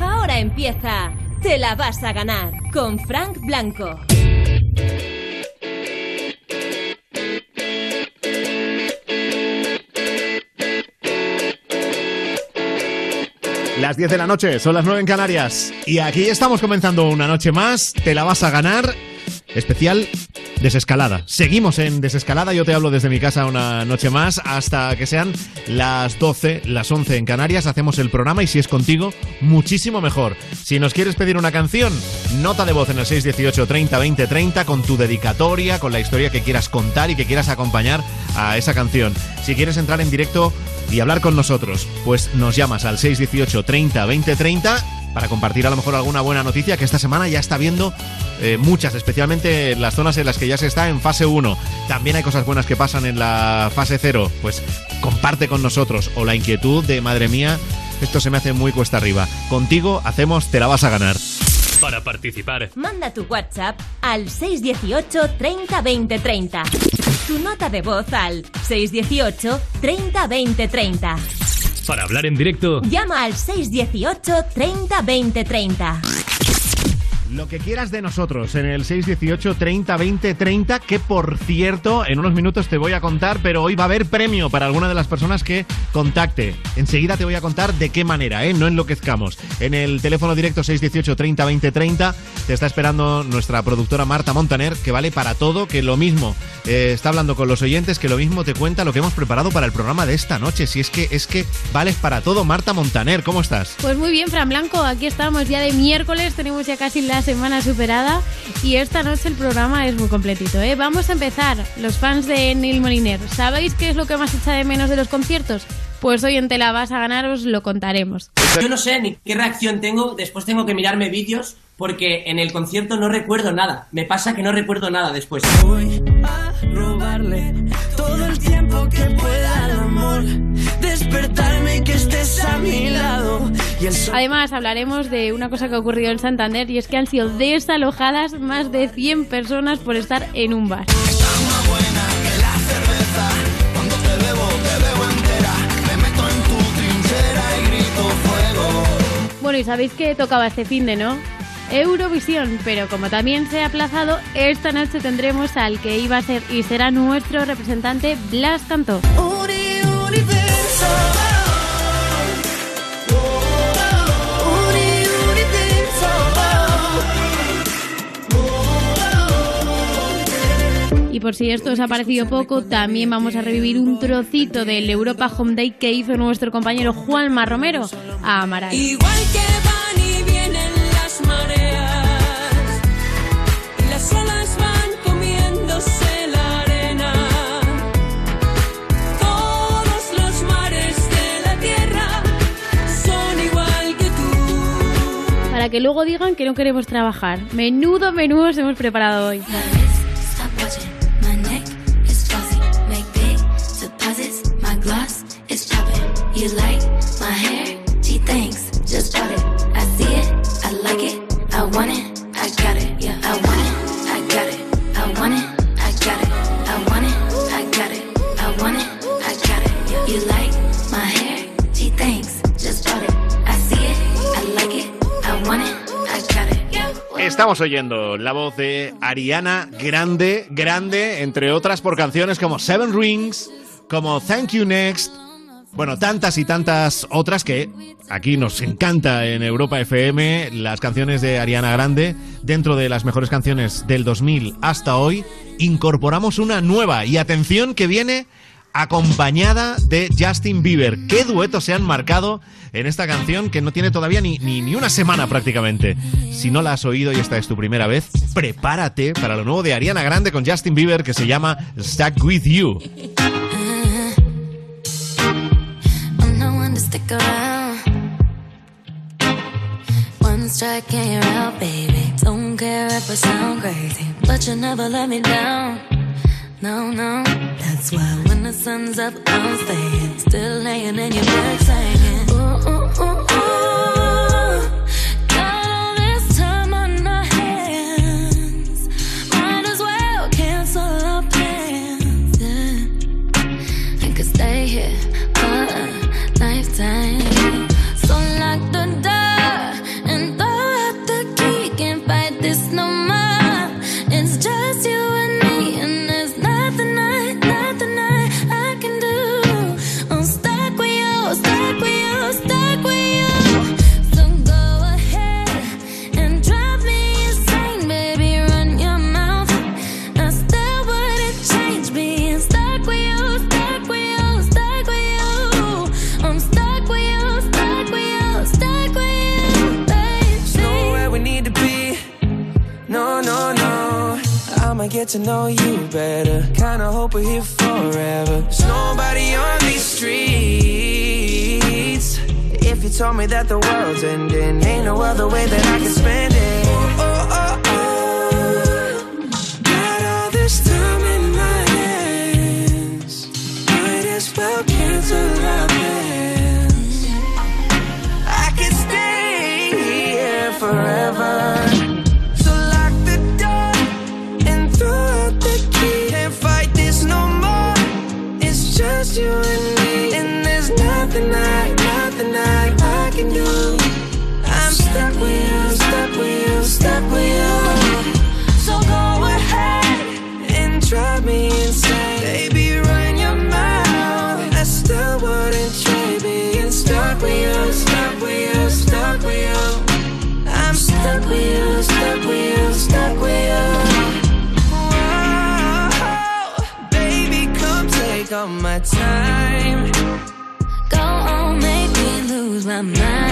Ahora empieza. Te la vas a ganar con Frank Blanco. Las 10 de la noche, son las 9 en Canarias. Y aquí estamos comenzando una noche más. Te la vas a ganar. Especial desescalada. Seguimos en desescalada. Yo te hablo desde mi casa una noche más hasta que sean las 12, las 11 en Canarias. Hacemos el programa y si es contigo, muchísimo mejor. Si nos quieres pedir una canción, nota de voz en el 618 30 20 30 con tu dedicatoria, con la historia que quieras contar y que quieras acompañar a esa canción. Si quieres entrar en directo y hablar con nosotros, pues nos llamas al 618 30 20 30 para compartir a lo mejor alguna buena noticia que esta semana ya está viendo eh, muchas, especialmente en las zonas en las que ya se está en fase 1. También hay cosas buenas que pasan en la fase 0. Pues comparte con nosotros o la inquietud de madre mía, esto se me hace muy cuesta arriba. Contigo hacemos Te la vas a ganar. Para participar, Manda tu WhatsApp al 618 30 20 30. Tu nota de voz al 618 30 20 30. Para hablar en directo, Llama al 618 30 20 30. Lo que quieras de nosotros en el 618 30 20 30, que por cierto, en unos minutos te voy a contar, pero hoy va a haber premio para alguna de las personas que contacte. Enseguida te voy a contar de qué manera, ¿eh? No enloquezcamos. En el teléfono directo 618 30 20 30 te está esperando nuestra productora Marta Montaner, que vale para todo, que lo mismo eh, está hablando con los oyentes, que lo mismo te cuenta lo que hemos preparado para el programa de esta noche. Si es que es que vales para todo, Marta Montaner, ¿cómo estás? Pues muy bien, Fran Blanco, aquí estamos ya de miércoles, tenemos ya casi la semana superada y esta noche el programa es muy completito. ¿eh? Vamos a empezar, los fans de Neil Moliner, ¿sabéis qué es lo que más echa de menos de los conciertos? Pues hoy en Te la vas a ganar os lo contaremos. Yo no sé ni qué reacción tengo, después tengo que mirarme vídeos porque en el concierto no recuerdo nada. Me pasa que no recuerdo nada después. Voy a robarle todo el tiempo que pueda al amor. Despertarme y que estés a mi lado. Además hablaremos de una cosa que ha ocurrido en Santander y es que han sido desalojadas más de 100 personas por estar en un bar. Bueno, y sabéis que tocaba este fin de, ¿no? Eurovisión, pero como también se ha aplazado, esta noche tendremos al que iba a ser y será nuestro representante Blas Cantó. Y por si esto os ha parecido poco, también vamos a revivir un trocito del Europa Home Day que hizo nuestro compañero Juanma Romero a Amaral. Igual que van y vienen las mareas y las olas van comiéndose la arena. Todos los mares de la tierra son igual que tú. Para que luego digan que no queremos trabajar. Menudo menú os hemos preparado hoy. Estamos oyendo la voz de Ariana Grande, grande, entre otras por canciones como Seven Rings, como Thank You Next, bueno, tantas y tantas otras que aquí nos encanta en Europa FM, las canciones de Ariana Grande, dentro de las mejores canciones del 2000 hasta hoy, incorporamos una nueva y atención que viene acompañada de Justin Bieber. ¿Qué duetos se han marcado en esta canción que no tiene todavía ni, ni, ni una semana prácticamente? Si no la has oído y esta es tu primera vez, prepárate para lo nuevo de Ariana Grande con Justin Bieber que se llama Stuck With You. Around. One strike and you're out, baby. Don't care if I sound crazy, but you never let me down. No, no, that's why when the sun's up, I'm staying. Still laying in your bed saying, ooh, ooh, ooh. get to know you better. Kinda hope we're here forever. There's nobody on these streets. If you told me that the world's ending, ain't no other way that I can spend it. Oh, oh, oh, oh. all this time in my hands. Forever time. Go on, make me lose my mind.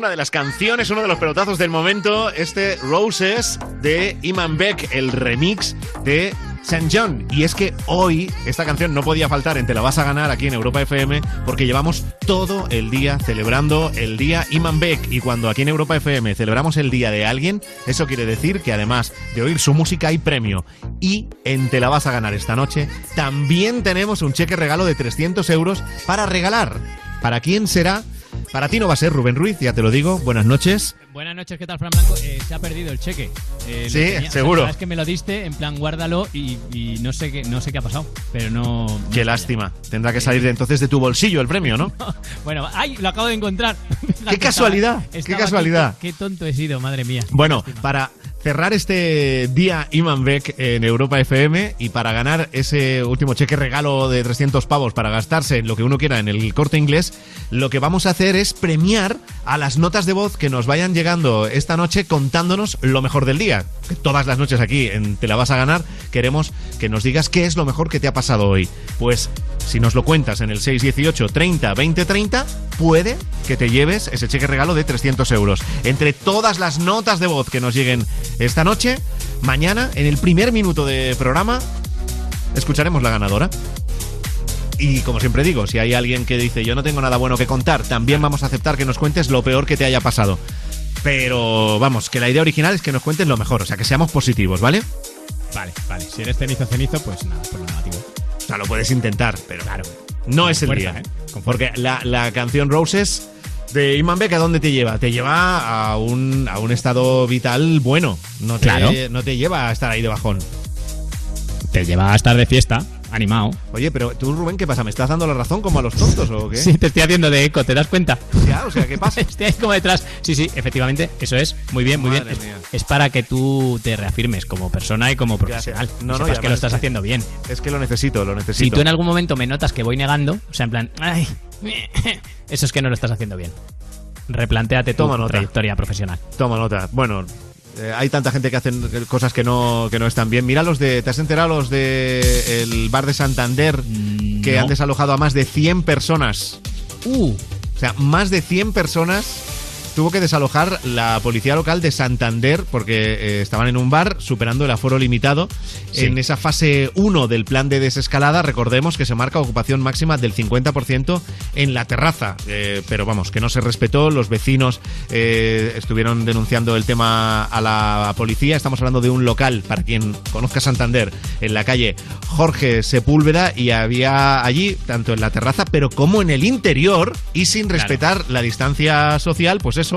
una de las canciones, uno de los pelotazos del momento, este Roses de Iman Beck, el remix de St. John. Y es que hoy esta canción no podía faltar en Te la vas a ganar aquí en Europa FM porque llevamos todo el día celebrando el día Iman Beck. Y cuando aquí en Europa FM celebramos el día de alguien, eso quiere decir que además de oír su música hay premio. Y en Te la vas a ganar esta noche también tenemos un cheque regalo de 300 euros para regalar. ¿Para quién será? Para ti no va a ser Rubén Ruiz, ya te lo digo. Buenas noches. Buenas noches, ¿qué tal, Fran Blanco? Eh, se ha perdido el cheque. Eh, Sí, tenía- o sea, seguro. es que me lo diste, en plan, guárdalo y, y no sé qué no sé qué ha pasado, pero no... no Qué lástima. Tendrá que salir de entonces de tu bolsillo el premio, ¿no? Bueno, ¡ay! Lo acabo de encontrar. ¡Qué casualidad! ¡Qué Estaba casualidad! Qué, qué tonto he sido, madre mía. Bueno, para cerrar este día Iman Beck en Europa FM y para ganar ese último cheque regalo de 300 pavos para gastarse en lo que uno quiera en el corte inglés, lo que vamos a hacer es premiar a las notas de voz que nos vayan llegando esta noche contándonos lo mejor del día. Todas las noches aquí en Te la vas a ganar queremos que nos digas qué es lo mejor que te ha pasado hoy. Pues si nos lo cuentas en el 618 30 20 30, puede que te lleves ese cheque regalo de 300 euros. Entre todas las notas de voz que nos lleguen esta noche, mañana, en el primer minuto de programa, escucharemos la ganadora. Y como siempre digo, si hay alguien que dice yo no tengo nada bueno que contar, también vamos a aceptar que nos cuentes lo peor que te haya pasado. Pero vamos, que la idea original es que nos cuentes lo mejor, o sea, que seamos positivos, ¿vale? Vale, vale. Si eres cenizo, cenizo, pues nada, por lo negativo. O sea, lo puedes intentar, pero claro, no es el día. ¿eh? Porque la, la canción Roses de Iman Beck, ¿a dónde te lleva? Te lleva a un, a un estado vital bueno. No te, Claro. no te lleva a estar ahí de bajón. Te lleva a estar de fiesta, animado. Oye, pero tú, Rubén, ¿qué pasa? ¿Me estás dando la razón como a los tontos o qué? Sí, te estoy haciendo de eco, ¿te das cuenta? Ya, o sea, ¿qué pasa? Estoy ahí como detrás. Sí, sí, efectivamente, eso es. Muy bien, muy Madre bien. Es, mía. es para que tú te reafirmes como persona y como profesional. No, No, no, sepas que lo estás haciendo bien. Es que lo necesito, lo necesito. Si tú en algún momento me notas que voy negando, o sea, en plan, ay, eso es que no lo estás haciendo bien. Replantéate tu Toma nota. trayectoria profesional. Toma nota. Bueno, eh, hay tanta gente que hacen cosas que no, que no están bien. Mira los de. ¿Te has enterado los de el bar de Santander que no. han desalojado a más de 100 personas? Uh, O sea, más de 100 personas tuvo que desalojar la policía local de Santander porque eh, estaban en un bar superando el aforo limitado. Sí. En esa fase 1 del plan de desescalada, recordemos que se marca ocupación máxima del 50% en la terraza. Eh, pero vamos, que no se respetó. Los vecinos eh, estuvieron denunciando el tema a la policía. Estamos hablando de un local, para quien conozca Santander, en la calle Jorge Sepúlveda y había allí, tanto en la terraza, pero como en el interior y sin Claro. respetar la distancia social, pues eso,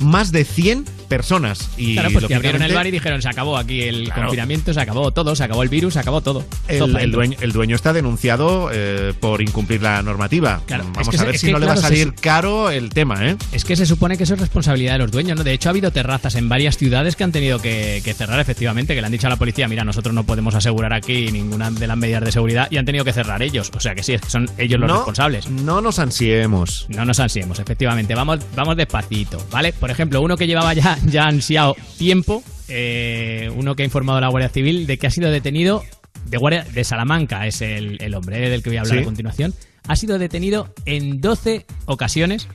más de 100 personas. Y claro, pues abrieron el bar y dijeron, se acabó aquí el Claro. confinamiento, se acabó todo, se acabó el virus, se acabó todo. el, Todo dueño, el dueño está denunciado eh, por incumplir la normativa. Claro, Vamos es que a ver si que, no le va a se salir caro el tema, ¿eh? Es que se supone que eso es responsabilidad de los dueños, ¿no? De hecho, ha habido terrazas en varias ciudades que han tenido que, que cerrar, efectivamente, que le han dicho a la policía, mira, nosotros no podemos asegurar aquí ninguna de las medidas de seguridad y han tenido que cerrar ellos. O sea que sí, son ellos los no, responsables. No nos ansiemos. No nos ansiemos, efectivamente. Vamos, vamos despacito, ¿vale? Por ejemplo, uno que llevaba ya, ya ansiado tiempo, eh, uno que ha informado a la Guardia Civil de que ha sido detenido de Guardia de Salamanca, es el, el hombre eh, del que voy a hablar Sí. a continuación. Ha sido detenido en 12 ocasiones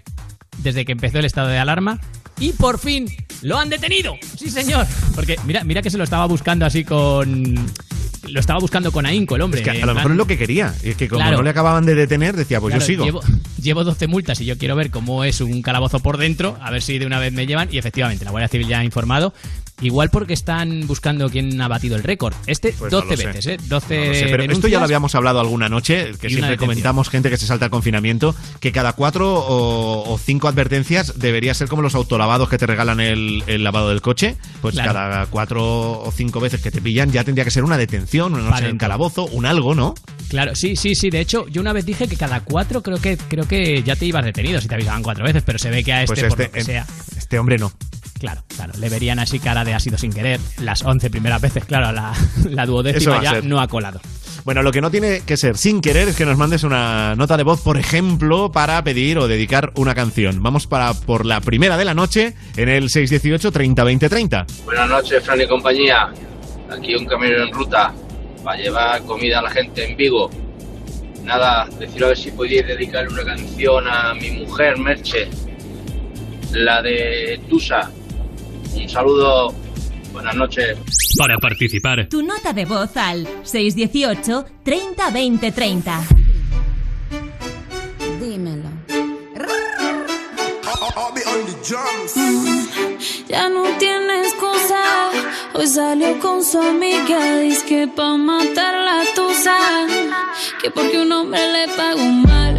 desde que empezó el estado de alarma y por fin lo han detenido. Sí, señor. Porque mira, mira que se lo estaba buscando así con lo estaba buscando con ahínco el hombre. Es que a en lo mejor es lo que quería. Y es que como Claro. no le acababan de detener, decía, pues Claro, yo sigo. Llevo, llevo 12 multas y yo quiero ver cómo es un calabozo por dentro, a ver si de una vez me llevan. Y efectivamente, la Guardia Civil ya ha informado. Igual porque están buscando quién ha batido el récord. Este, Pues no 12 lo sé. veces, ¿eh? 12 No lo sé, pero esto ya lo habíamos hablado alguna noche, que siempre comentamos gente que se salta el confinamiento, que cada cuatro o, o cinco advertencias debería ser como los autolavados que te regalan el, el lavado del coche. Pues Claro. cada cuatro o cinco veces que te pillan ya tendría que ser una detención, una en calabozo, un algo, ¿no? Claro, sí, sí, sí. De hecho, yo una vez dije que cada cuatro creo que creo que ya te ibas detenido si te avisaban cuatro veces, pero se ve que a este, Pues por lo este, que sea. este hombre no. Claro, claro. Le verían así cara de ha sido sin querer. Las 11 primeras veces, claro, la, la duodécima ya no ha colado. Bueno, lo que no tiene que ser sin querer es que nos mandes una nota de voz, por ejemplo, para pedir o dedicar una canción. Vamos para por la primera de la noche en el 618 30 20 30. Buenas noches, Fran y compañía. Aquí un camionero en ruta para llevar comida a la gente en Vigo. Nada, decir a ver si podíais dedicarle una canción a mi mujer, Merche. La de Tusa. Un saludo. Buenas noches. Para participar, Tu nota de voz al 618 30 20 30. Dímelo. Ya no tiene excusa. Hoy salió con su amiga. Dice que pa' matar la tusa. Que porque un hombre le pagó mal.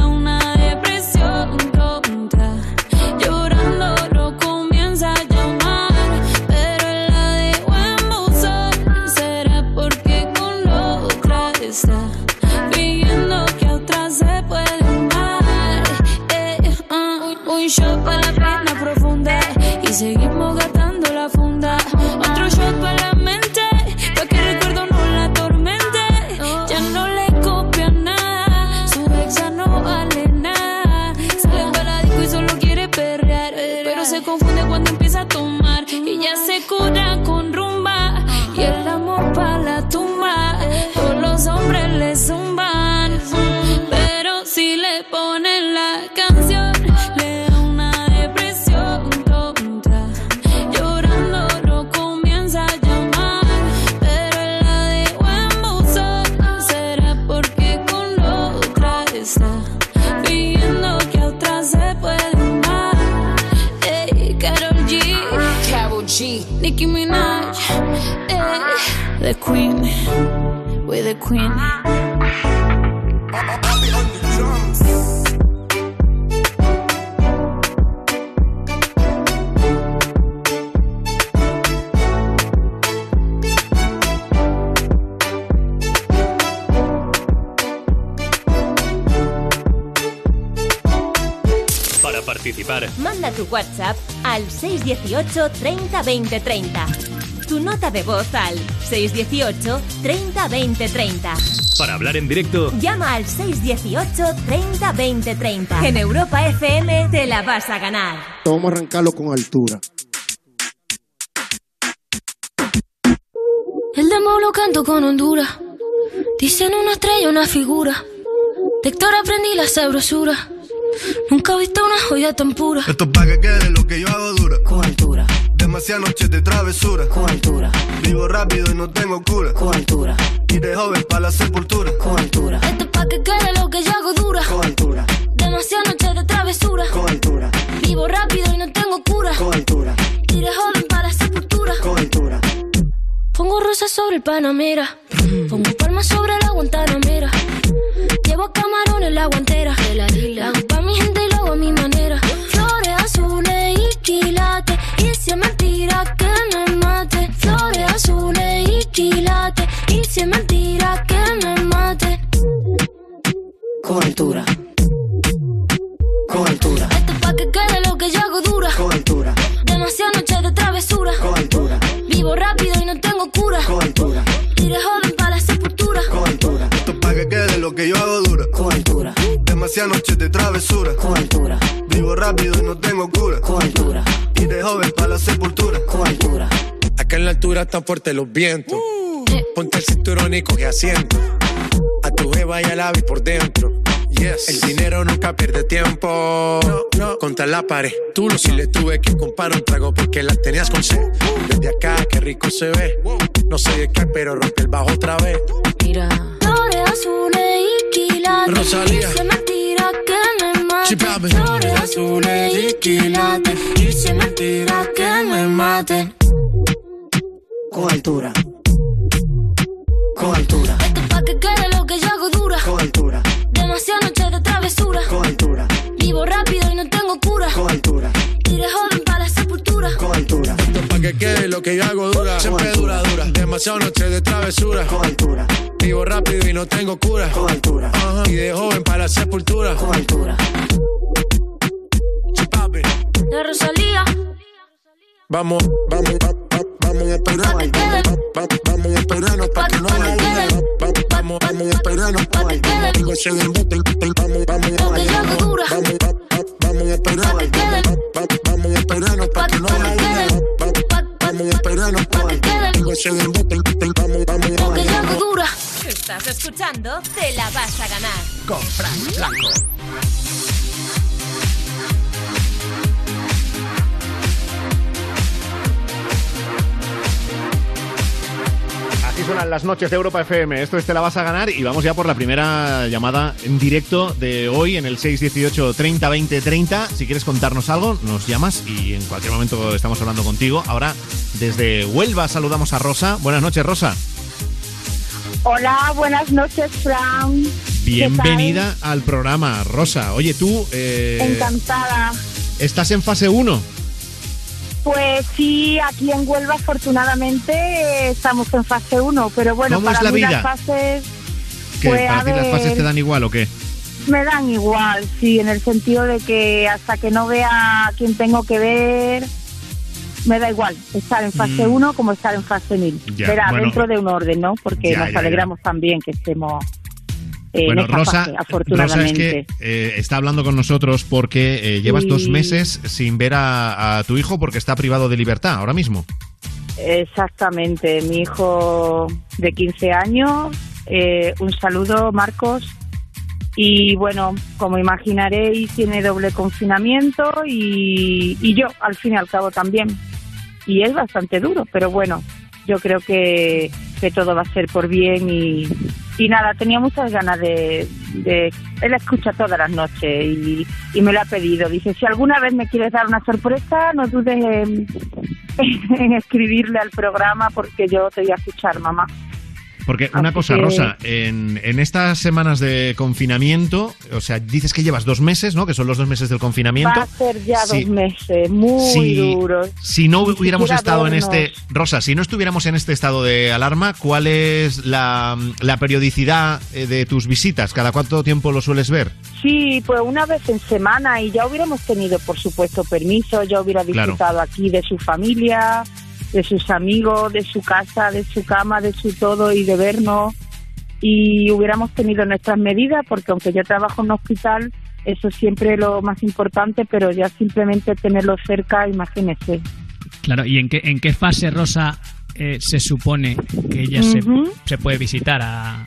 seguimos gastando la funda. The Queen, we're the Queen. para participar, Manda tu WhatsApp al 618 30 20 30. Tu nota de voz al 618 30 20 30. para hablar en directo, Llama al 618 30 20 30. En Europa FM te la vas a ganar. Vamos a arrancarlo con altura. El demo lo canto con Honduras. Dicen una estrella, una figura. De Héctor aprendí la sabrosura. Nunca he visto una joya tan pura. Esto es pa' que quede lo que yo hago dura. Con altura. Demasiadas noches de travesura. Con altura. Vivo rápido y no tengo cura. Con altura. Y de joven para la sepultura. Con altura. Esto es pa' que quede lo que yo hago dura. Con altura. Demasiadas noches de travesura. Con altura. Vivo rápido y no tengo cura. Con altura. Y de joven para la sepultura. Con altura. Pongo rosas sobre el Panamera. Pongo palmas sobre la Guantanamera. Llevo camarones en la guantera. La hago pa' mi gente y lo hago a mi manera. Flores azules y quilates. Y si es mentira que me mate. Con altura. Con altura. Esto es pa' que quede lo que yo hago dura. Con altura. Demasiadas noches de travesura. Con altura. Vivo rápido y no tengo cura. Con altura. Y de joven para la sepultura. Con altura. Esto es pa' que quede lo que yo hago dura. Con altura. Demasiadas noches de travesura. Con altura. Vivo rápido y no tengo cura. Con altura. Y de joven para la sepultura. Con altura. Acá en la altura están fuertes los vientos. Ponte el cinturón y coge asiento. A tu jeva y al ave por dentro. El dinero nunca pierde tiempo. No, contra la pared. Tú lo si le tuve que comprar un trago porque la tenías con sed. Desde acá, qué rico se ve. No sé de qué, pero rompe el bajo otra vez. Mira. Flores azules y quilates. Rosalía. Dice mentira que me Sí, maten. papi. Flores azules y quilates. Dice mentira que me maten. Con altura. Con altura. Esto pa' que quede lo que yo hago dura. Con altura. Demasiadas noches de travesura. Con altura. Vivo rápido y no tengo cura. Con altura. Iré joven para la sepultura. Con altura. Esto pa' que quede lo que yo hago dura. Siempre dura, dura. Demasiado noche de travesura. Con altura. Vivo rápido y no tengo cura. Con altura. Y de joven para la sepultura. Con altura. La Rosalía. Vamos, vamos, va- va- vamos a esperarnos. Va- va- Vamos a esperarnos pa' que no Vamos, vamos a esperarnos. Digo, vamos, vamos, vamos, va- va- vamos a esperarnos. Va- va- Vamos a esperarnos pa' que no Vamos a esperarnos. Digo, vamos, vamos, Lo que yo hago dura. Estás escuchando Te la vas a ganar. Con Frank Blanco. Así suenan las noches de Europa FM. Esto es Te la vas a ganar y vamos ya por la primera llamada en directo de hoy en el 618 30 20 30. Si quieres contarnos algo, nos llamas y en cualquier momento estamos hablando contigo. Ahora, desde Huelva saludamos a Rosa. Buenas noches, Rosa. Hola, buenas noches, Fran. Bienvenida al programa, Rosa. Oye, tú eh, Encantada. estás en fase 1. Pues sí, aquí en Huelva afortunadamente estamos en fase 1, pero bueno, ¿Cómo para es la mí vida? las fases ¿Qué? Pues, ¿Para las fases te dan igual o qué? me dan igual, sí, en el sentido de que hasta que no vea a quien tengo que ver, me da igual estar en fase Mm. 1 como estar en fase 1000. Ya, Verá, bueno. dentro de un orden, ¿no? Porque Ya, nos ya, ya. alegramos también que estemos eh, bueno, en Rosa, fase, Rosa es que eh, está hablando con nosotros porque eh, llevas Sí. dos meses sin ver a, a tu hijo porque está privado de libertad ahora mismo. Exactamente, mi hijo de 15 años. eh, un saludo, Marcos. Y bueno, como imaginaréis, tiene doble confinamiento y, y yo, al fin y al cabo, también. Y es bastante duro, pero bueno, yo creo que, que todo va a ser por bien y, y nada, tenía muchas ganas de, de... Él escucha todas las noches y, y me lo ha pedido. Dice, si alguna vez me quieres dar una sorpresa, no dudes en, en escribirle al programa porque yo te voy a escuchar, mamá. Porque una cosa, que- Rosa, en, en estas semanas de confinamiento, o sea, dices que llevas dos meses, ¿no? Que son los dos meses del confinamiento. Va a ser ya Sí. dos meses muy Si- duros. Si no Ni hubiéramos estado en este. Rosa, si no estuviéramos en este estado de alarma, ¿cuál es la, la periodicidad eh, de tus visitas? ¿Cada cuánto tiempo lo sueles ver? Sí, pues una vez en semana y ya hubiéramos tenido, por supuesto, permiso, ya hubiera Claro. disfrutado aquí de su familia, de sus amigos, de su casa, de su cama, de su todo y de vernos. Y hubiéramos tenido nuestras medidas, porque aunque yo trabajo en un hospital, eso siempre es lo más importante, pero ya simplemente tenerlo cerca, imagínese. Claro, ¿y en qué, en qué fase, Rosa, eh, se supone que ella se- se, puede visitar a...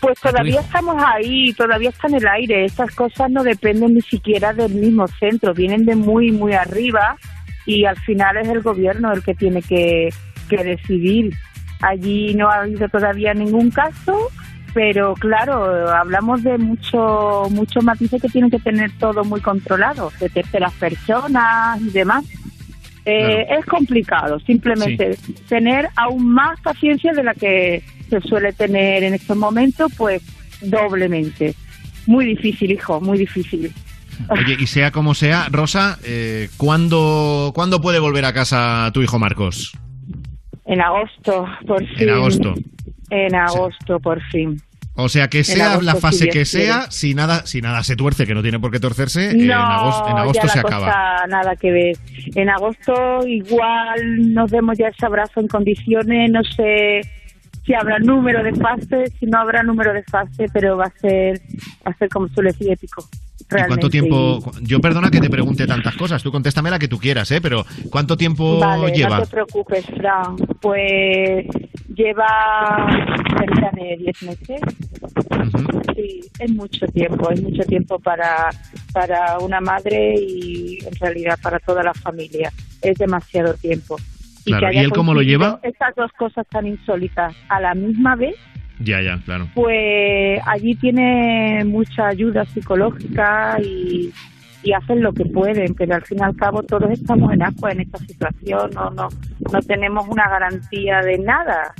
Pues todavía estamos ahí, todavía está en el aire. Estas cosas no dependen ni siquiera del mismo centro, vienen de muy, muy arriba y al final es el gobierno el que tiene que, que decidir. Allí no ha habido todavía ningún caso, pero claro, hablamos de mucho, muchos matices que tienen que tener todo muy controlado, de terceras personas y demás. Eh, Es complicado, simplemente tener aún más paciencia de la que se suele tener en estos momentos, pues doblemente. Muy difícil, hijo, muy difícil. Oye, y sea como sea, Rosa, eh, ¿cuándo, ¿cuándo puede volver a casa tu hijo Marcos? En agosto, por fin. En agosto. En agosto, por fin. O sea, que sea la fase que sea, quiere. si nada, si nada se tuerce, que no tiene por qué torcerse, eh, en no, agosto, en agosto ya se la acaba. cosa nada que ver. En agosto igual nos demos ya ese abrazo en condiciones, no sé si habrá número de fase, si no habrá número de fase, pero va a ser, va a ser como suele decir épico. ¿Y cuánto realmente. tiempo? Yo perdona que te pregunte tantas cosas, tú contéstame la que tú quieras, ¿eh? Pero ¿cuánto tiempo Vale, lleva? no te preocupes, Fran. Pues lleva cerca de 10 meses. Sí, es mucho tiempo, es mucho tiempo para, para una madre y en realidad para toda la familia. Es demasiado tiempo. Claro, ¿y él cómo lo lleva? Estas dos cosas tan insólitas a la misma vez, Ya, ya, claro. pues allí tiene mucha ayuda psicológica y, y hacen lo que pueden, pero al fin y al cabo todos estamos en agua en esta situación, no, no, no tenemos una garantía de nada.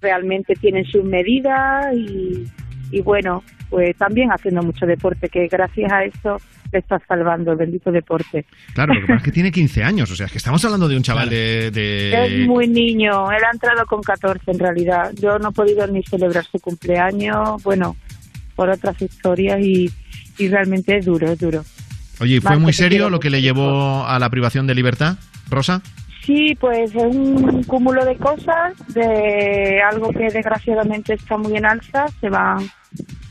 Realmente tienen sus medidas y, y bueno, pues también haciendo mucho deporte, que gracias a eso le está salvando el bendito deporte. Claro, lo que pasa es que tiene 15 años, o sea, es que estamos hablando de un chaval de... de- Es muy niño, él ha entrado con 14 en realidad. Yo no he podido ni celebrar su cumpleaños, bueno, por otras historias y, y realmente es duro, es duro. Oye, ¿y ¿fue muy te serio lo que le llevó a la privación de libertad, Rosa? Sí, pues es un cúmulo de cosas, de algo que desgraciadamente está muy en alza, se van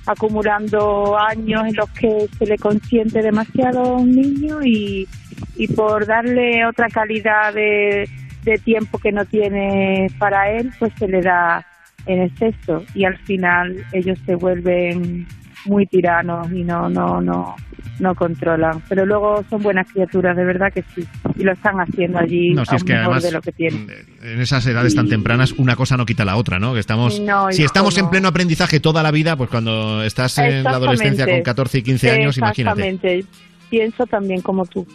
acumulando años en los que se le consiente demasiado a un niño y, y por darle otra calidad de, de tiempo que no tiene para él, pues se le da en exceso y al final ellos se vuelven muy tiranos y no no no no controlan pero luego son buenas criaturas de verdad que sí y lo están haciendo allí No, si es que mejor además- de lo que tienen En esas edades tan tempranas, una cosa no quita la otra, ¿no? Que estamos, No, si estamos en no. pleno aprendizaje toda la vida, pues cuando estás en la adolescencia con Exactamente. 14 y 15 años, imagínate. Exactamente. pienso también como tú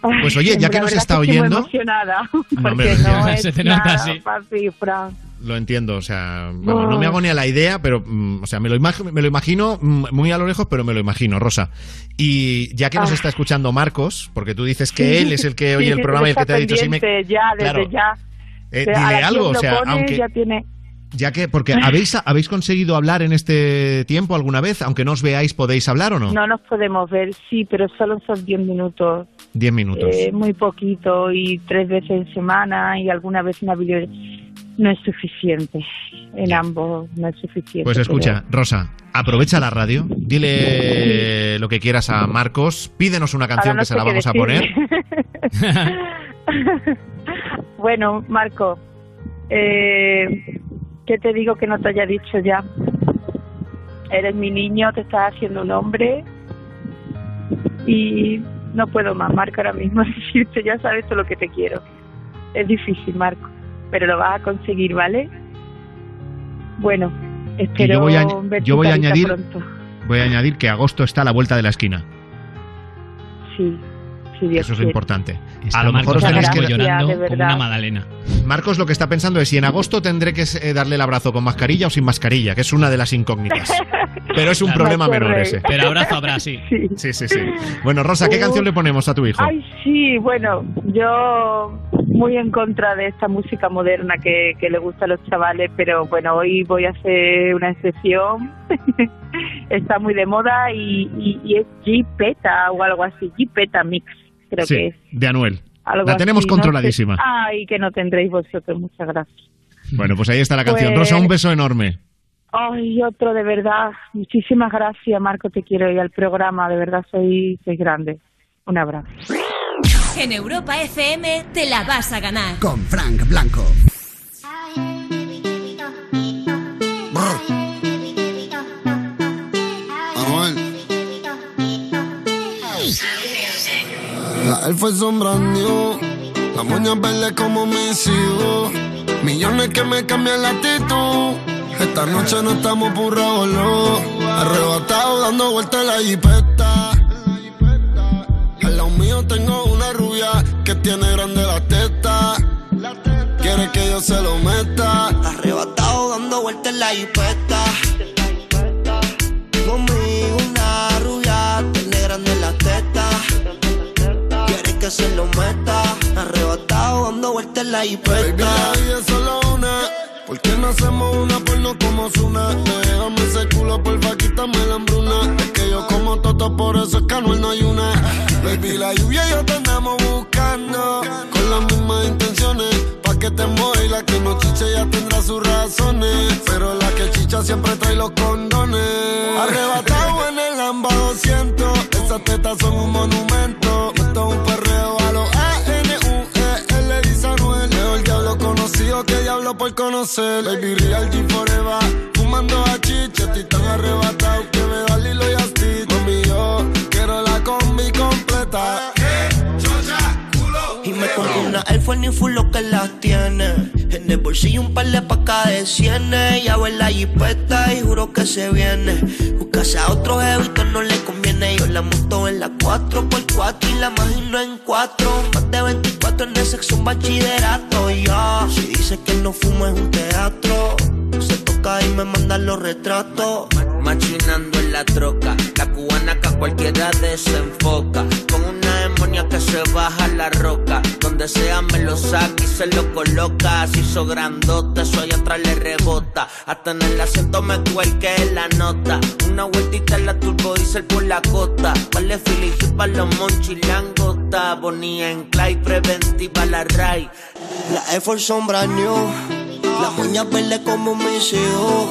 Ay, Pues oye, ya que nos está que estoy muy oyendo- emocionada No, porque no es se te nota, nada sí. fácil, Fran. Lo entiendo, o sea, no me hago ni a la idea, pero, mm, o sea, me lo, me lo imagino mm, muy a lo lejos, pero me lo imagino, Rosa. Y ya que nos Ah. está escuchando Marcos, porque tú dices que él es el que oye Sí, el programa y el que te ha dicho así, me- ya desde Claro. ya Eh, O sea, a dile las algo, 10 o sea, pone, aunque- ya tiene ya que, porque habéis, habéis conseguido hablar en este tiempo alguna vez, aunque no os veáis, podéis hablar o no? no nos podemos ver sí pero solo son 10 minutos Diez minutos. Eh, muy poquito y tres veces en semana y alguna vez una video no es suficiente. En ambos no es suficiente Pues escucha, pero- Rosa, aprovecha la radio, dile lo que quieras a Marcos, pídenos una canción no que se la vamos a poner. bueno Marco eh, ¿qué te digo que no te haya dicho ya? eres mi niño te estás haciendo un hombre y no puedo más Marco ahora mismo decirte ya sabes todo lo que te quiero. Es difícil Marco pero lo vas a conseguir ¿vale? bueno espero yo voy a- yo voy añadir- pronto. Voy a añadir que agosto está a la vuelta de la esquina. sí sí Dios Eso es lo importante. Está a lo mejor os tenéis que llorando como una magdalena. Marcos lo que está pensando es si en agosto tendré que eh, darle el abrazo con mascarilla o sin mascarilla, que es una de las incógnitas. Pero es un Claro. problema menor ese. Pero abrazo habrá, sí. Sí, sí, sí. Bueno, Rosa, ¿qué Uh. canción le ponemos a tu hijo? Ay, sí, bueno, yo muy en contra de esta música moderna que, que le gusta a los chavales, pero bueno, hoy voy a hacer una excepción. Está muy de moda y, y, y es G-Peta o algo así, G-Peta Mix, creo sí, que es. de Anuel. Algo La tenemos así, no sé. controladísima. Ay, que no tendréis vosotros, muchas gracias. Bueno, pues ahí está la canción. Pues- Rosa, un beso enorme. Ay, otro de verdad. Muchísimas gracias, Marco, te quiero ir al programa, de verdad soy, soy grande. Un abrazo. En Europa FM te la vas a ganar. Con Frank Blanco. La él fue sombrando, la moña verde como mis hijos. Millones que me cambian la actitud. Esta noche no estamos burrados, Arrebatado dando vueltas en la jipeta. Mío tengo una rubia que tiene grande la teta. Quiere que yo se lo meta. Arrebatado dando vueltas en la jipeta. Conmigo una rubia, tiene grande la teta. Quiere que se lo meta. Arrebatado dando vueltas en la Baby, jipeta. la vida es solo una. ¿Por qué no hacemos una porno como Zuna? Déjame ese culo, porfa, quítame la hambruna. Es que yo como toto, por eso es que no hay una. Baby, la lluvia y yo te andamos buscando. Con las mismas intenciones. Pa' que te mueva la que no chiche ya tendrá sus razones. Pero la que chicha siempre trae los condones. Arrebatado en el Lamba 200. Esas tetas son un monumento. Esto es un perreo a los que diablo por conocer. Baby, real G forever. fumando a chicha, estoy tan arrebatado que me da Lilo y Stitch. Mami, yo quiero la combi completa. Me una Air Force ni full lo que las tiene. En el bolsillo un par de pacas de cienes. Ya ve la jipeta y juro que se viene. Buscase a otro jevito no le conviene. Yo la monto en la 4x4 y la imagino en 4. Más de 24 en el sexo un bachillerato. Si dice que no fumo es un teatro. Se toca y me manda los retratos. Machinando en la troca, la cubana que a cualquiera desenfoca. Que se baja la roca. Donde sea me lo saca y se lo coloca. Se hizo grandote, eso allá atrás le rebota. Hasta en el asiento me cuelque la nota. Una vueltita en la turbo diesel por la cota. Vale Philly para los monchilangota. Bonía en Clay, preventiva la Ray. La Force son brand new. Las uñas verdes como mis hijos.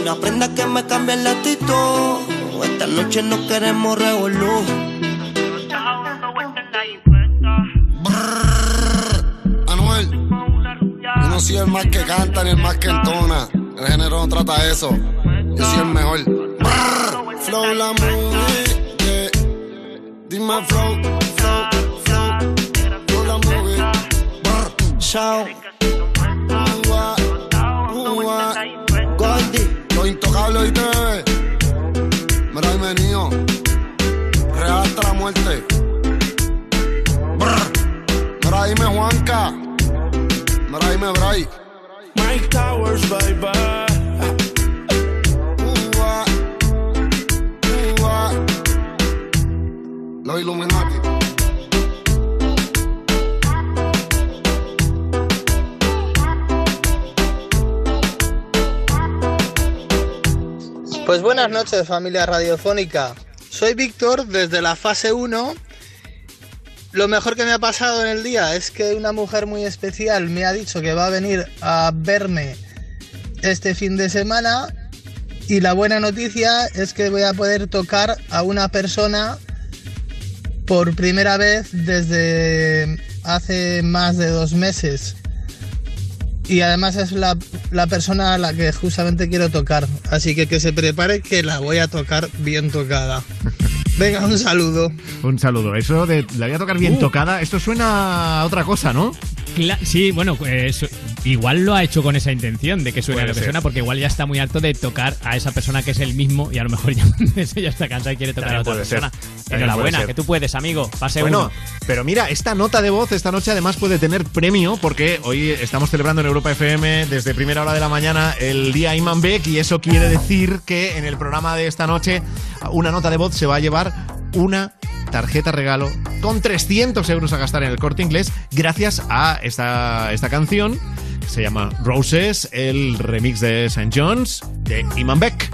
Una prenda que me cambia el actitud. Esta noche no queremos revolú. Sí es el más que canta ni el más que entona. El género no trata eso. Yo soy el mejor. Brrr, flow la movie. Dime flow, flow, flow. Flow la movie. Brrr, chao. Ua, ua. Los intocables y bebé. Mira, ahí venido. Real hasta la muerte. Brr. Mira, dime Juanca. Mira, dime Bray. Mike Towers, baby. Ua, ua. Los Illuminati. Pues buenas noches familia radiofónica. Soy Víctor desde la fase 1. Lo mejor que me ha pasado en el día es que una mujer muy especial me ha dicho que va a venir a verme este fin de semana y la buena noticia es que voy a poder tocar a una persona por primera vez desde hace más de dos meses. Y además es la, la persona a la que justamente quiero tocar. Así que que se prepare que la voy a tocar bien tocada. Venga, un saludo. Un saludo. Eso de la voy a tocar bien Uh. tocada, esto suena a otra cosa, ¿no? Cla- sí, bueno, pues igual lo ha hecho con esa intención de que suene Puede lo que ser. porque igual ya está muy harto de tocar a esa persona que es el mismo y a lo mejor ya, eso ya está cansado y quiere tocar También a otra persona. Enhorabuena, que tú puedes, amigo. Pase Bueno, uno. pero mira, esta nota de voz esta noche además puede tener premio porque hoy estamos celebrando en Europa FM desde primera hora de la mañana el día Iman Beck y eso quiere decir que en el programa de esta noche una nota de voz se va a llevar una tarjeta regalo con 300 euros a gastar en el corte inglés gracias a esta, esta canción se llama Roses, el remix de St. John's de Iman Beck.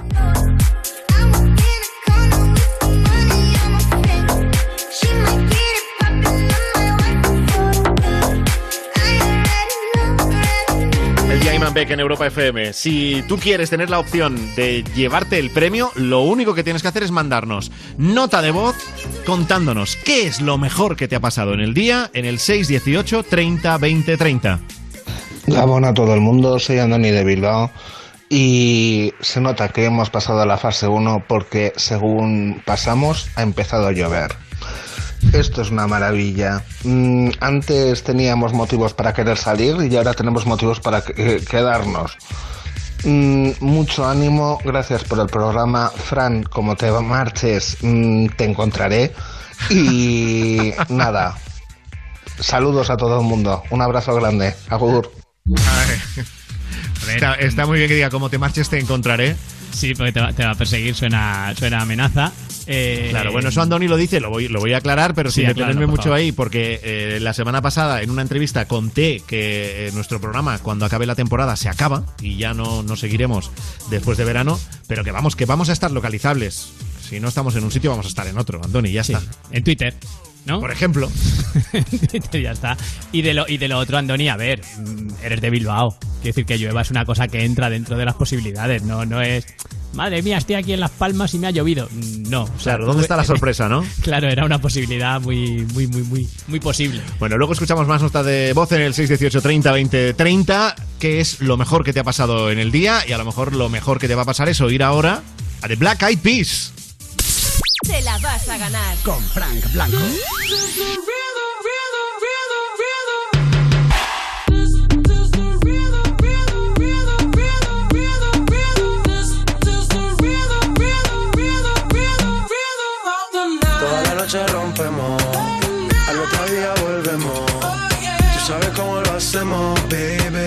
Beck en Europa FM. Si tú quieres tener la opción de llevarte el premio, lo único que tienes que hacer es mandarnos nota de voz contándonos qué es lo mejor que te ha pasado en el día en el 618 30 20 30. Gabón a todo el mundo, soy Andoni de Bilbao y se nota que hemos pasado a la fase 1 porque según pasamos ha empezado a llover. Esto es una maravilla. Mm, antes teníamos motivos para querer salir y ahora tenemos motivos para eh, quedarnos. Mm, mucho ánimo, gracias por el programa. Fran, como te marches, mm, te encontraré. Y nada, saludos a todo el mundo. Un abrazo grande. Agur. Está, está muy bien que diga, como te marches te encontraré. Sí, porque te va, te va a perseguir, suena, suena amenaza. Eh, Claro, bueno, eso Andoni lo dice, lo voy, lo voy a aclarar, pero Sí, sin detenerme mucho favor. ahí, porque eh, la semana pasada en una entrevista conté que eh, nuestro programa, cuando acabe la temporada, se acaba y ya no, no seguiremos después de verano, pero que vamos, que vamos a estar localizables. Si no estamos en un sitio, vamos a estar en otro, Andoni, ya está. En Twitter, ¿no? Por ejemplo. ya está. Y de, lo, y de lo otro, Andoni, a ver, mm, eres de Bilbao. Quiero decir que llueva es una cosa que entra dentro de las posibilidades, no, no es. Madre mía, estoy aquí en Las Palmas y me ha llovido. Mm, No. o sea, Claro, ¿dónde está la sorpresa, no? claro, era una posibilidad muy, muy, muy, muy, muy posible. Bueno, luego escuchamos más notas de voz en el 618 30 20 30. qué es lo mejor que te ha pasado en el día y a lo mejor lo mejor que te va a pasar es oír ahora a The Black Eyed Peas. Te la vas a ganar. Con Frank Blanco. Toda la noche rompemos, al otro día volvemos. Tú sabes cómo lo hacemos, baby.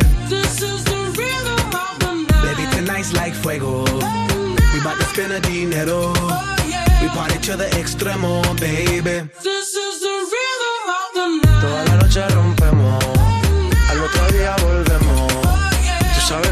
Baby, tonight's like fuego. We bout to spend a dinero. We party to the extremo, baby. Toda la noche rompemos, al otro día volvemos. Tú sabes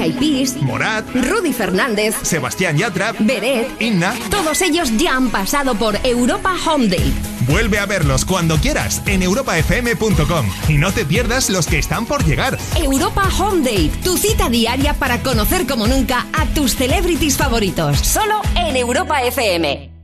Black Eyed Peas, Morat, Rudy Fernández, Sebastián Yatra, Beret, Inna. todos ellos ya han pasado por Europa Home Date. Vuelve a verlos cuando quieras en europafm.com y no te pierdas los que están por llegar. Europa Home Date, tu cita diaria para conocer como nunca a tus celebrities favoritos. Solo en Europa FM.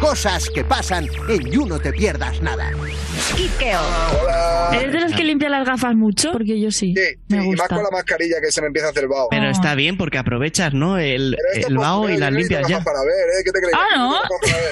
Cosas que pasan en You No Te Pierdas Nada. Ikeo. Hola. ¿Eres de los que limpian las gafas mucho? Porque yo sí. Sí, me y más gusta. con la mascarilla que se me empieza a hacer vaho. Pero está bien porque aprovechas, ¿no? El, el vaho y las limpias ya. Para ver, ¿eh? ¿Qué te crees? Ah, ¿no?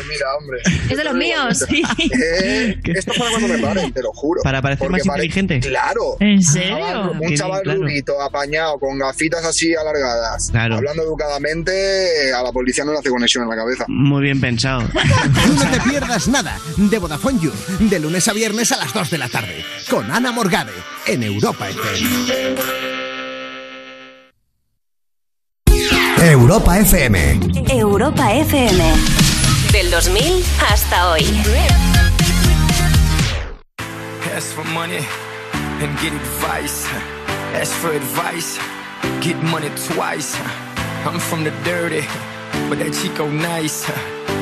Mira, hombre. Es de los míos, sí. Eh, esto es para cuando me paren, te lo juro. Para parecer más pare- inteligente. Claro. ¿En serio? chaval- Un Qué chaval bien, claro. apañado, con gafitas así alargadas, Claro. hablando educadamente, a la policía no le hace conexión en la cabeza. Muy bien pensado. No te pierdas nada de Vodafone You, de lunes a viernes a las 2 de la tarde, con Ana Morgade, en Europa FM. Europa FM. Europa FM. Del 2000 hasta hoy. Ask for money and get advice. Ask for advice, get money twice. I'm from the dirty, but that Chico nice.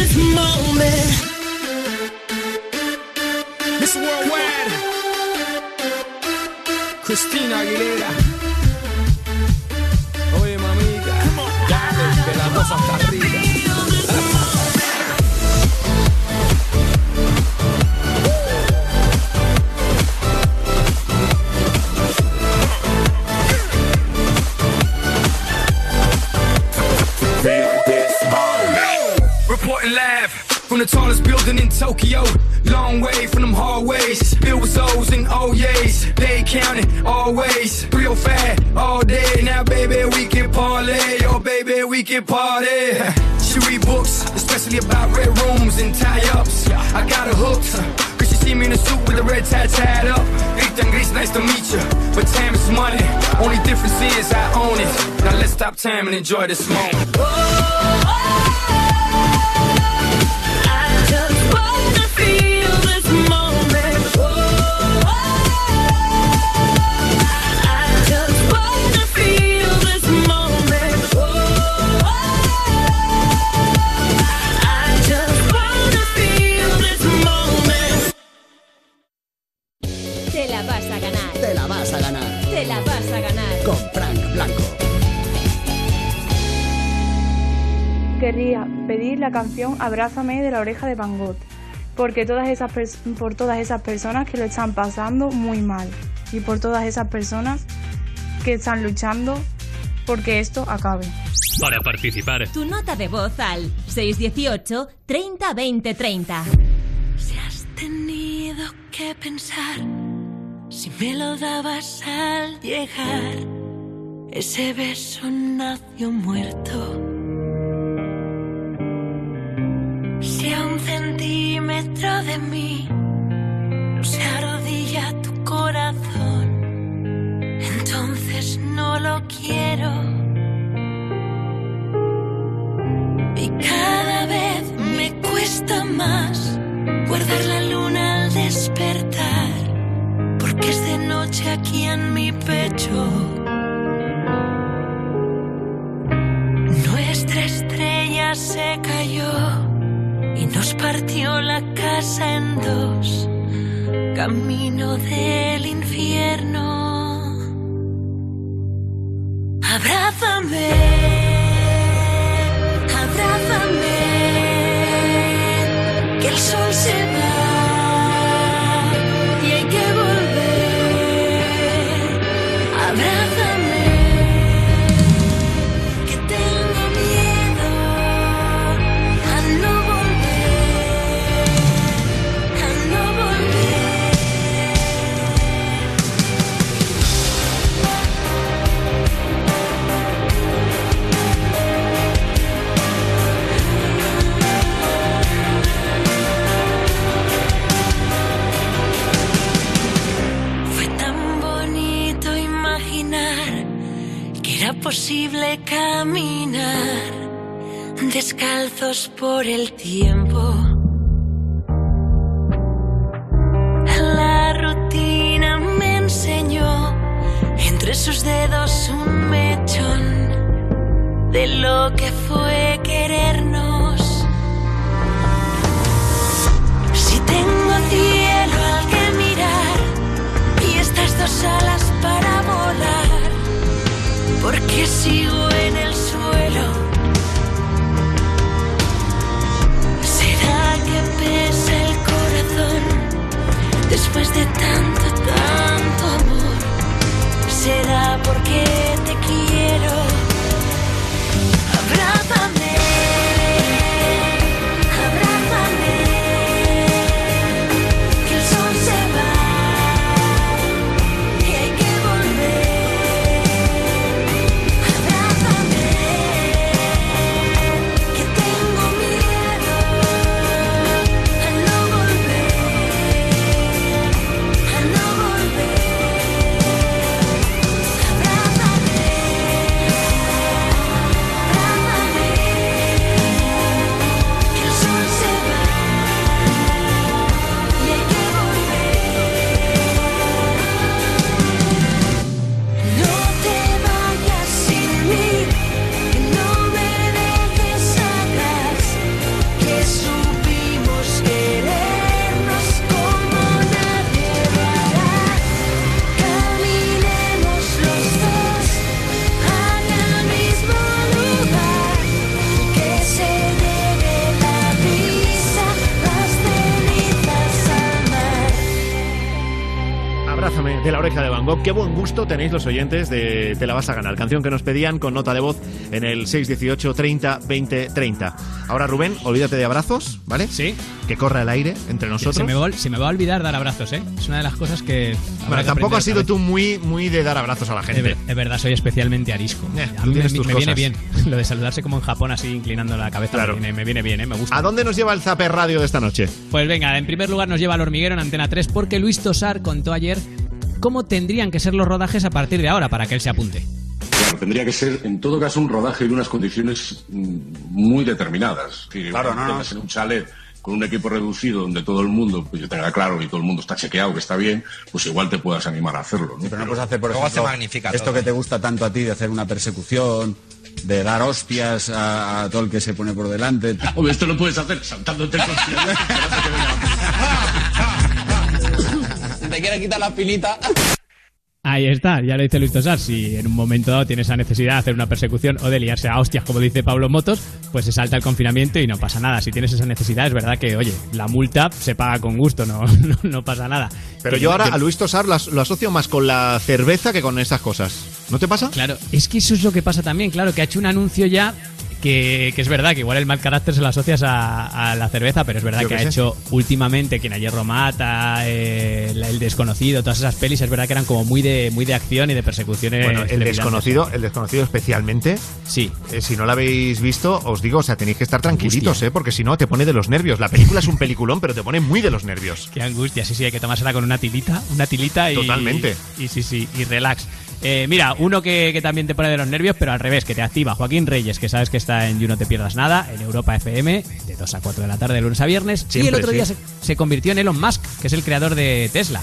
this moment. Miss Worldwide, Christina Aguilera. Oye, mamita, dale, de las dos hasta arriba. From the tallest building in Tokyo. Long way from them hallways. Filled with O's and oh O's. They counting always. Real fat all day. Now, baby, we can parlay. Oh, baby, we can party. She read books, especially about red rooms and tie ups. I got her she see me in a suit with a red tie tied up. Ethan Grease, nice to meet you. But time is money. Only difference is I own it. Now let's stop time and enjoy this moment. I la canción Abrázame de la oreja de Van Gogh, porque todas esas por todas esas personas que lo están pasando muy mal y por todas esas personas que están luchando porque esto acabe. Para participar, Tu nota de voz al 618 30 20 30. Si has tenido que pensar si me lo dabas al llegar, ese beso nació muerto. Si a un centímetro de mí no se arrodilla tu corazón, entonces no lo quiero. Y cada vez me cuesta más guardar la luna al despertar, porque es de noche aquí en mi pecho. Nuestra estrella se cayó y nos partió la casa en dos, camino del infierno. Abrázame, abrázame, que el sol se el tiempo. Gusto tenéis los oyentes de Te la vas a ganar. Canción que nos pedían con nota de voz en el 618 30 20 30. Ahora, Rubén, olvídate de abrazos, ¿vale? Sí. Que corra el aire entre nosotros. Se me, va, se me va a olvidar dar abrazos, ¿eh? Es una de las cosas que. Bueno, tampoco has sido tú muy, muy de dar abrazos a la gente. Es, ver- es verdad, soy especialmente arisco. Eh, a mí me, me viene bien. Lo de saludarse como en Japón, así inclinando la cabeza, Claro. me, viene, me viene bien, ¿eh? Me gusta. ¿A dónde nos lleva el Zaper Radio de esta noche? Pues venga, en primer lugar nos lleva al hormiguero en Antena 3 porque Luis Tosar contó ayer cómo tendrían que ser los rodajes a partir de ahora para que él se apunte. Claro, tendría que ser, en todo caso, un rodaje de unas condiciones mm, muy determinadas. Que Claro, no, en un chalet con un equipo reducido donde todo el mundo pues, tenga claro y todo el mundo está chequeado que está bien, pues igual te puedas animar a hacerlo. ¿no? Pero no puedes hacer, por ejemplo, se magnifica esto todo. que te gusta tanto a ti de hacer una persecución, de dar hostias a, a todo el que se pone por delante. Hombre, esto lo puedes hacer saltándote el quiere quitar la pilita. Ahí está, ya lo dice Luis Tosar. Si en un momento dado tienes esa necesidad de hacer una persecución o de liarse a hostias, como dice Pablo Motos, pues se salta el confinamiento y no pasa nada. Si tienes esa necesidad, es verdad que, oye, la multa se paga con gusto, no, no, no pasa nada. Pero Que- yo ahora que- a Luis Tosar lo as- lo asocio más con la cerveza que con esas cosas. ¿No te pasa? Claro, es que eso es lo que pasa también, claro, que ha hecho un anuncio ya que, que es verdad que igual el mal carácter se lo asocias a, a la cerveza, pero es verdad que ha sé. hecho últimamente quien ayer Romata, eh, el, desconocido, todas esas pelis, es verdad que eran como muy de muy de acción y de persecuciones. Bueno, el desconocido, el desconocido especialmente. Sí. si no lo habéis visto, os digo, o sea, tenéis que estar tranquilitos, ¿eh? Porque si no, te pone de los nervios. La película es un peliculón, pero te pone muy de los nervios. Qué angustia, sí, sí, hay que tomársela con una tilita, una tilita y... Totalmente. Y sí, sí, y relax. Eh, mira, uno que, que también te pone de los nervios, pero al revés, que te activa. Joaquín Reyes, que sabes que está en You No Te Pierdas Nada, en Europa FM, de 2 a 4 de la tarde, de lunes a viernes. y el otro día sí. se, se convirtió en Elon Musk, que es el creador de Tesla.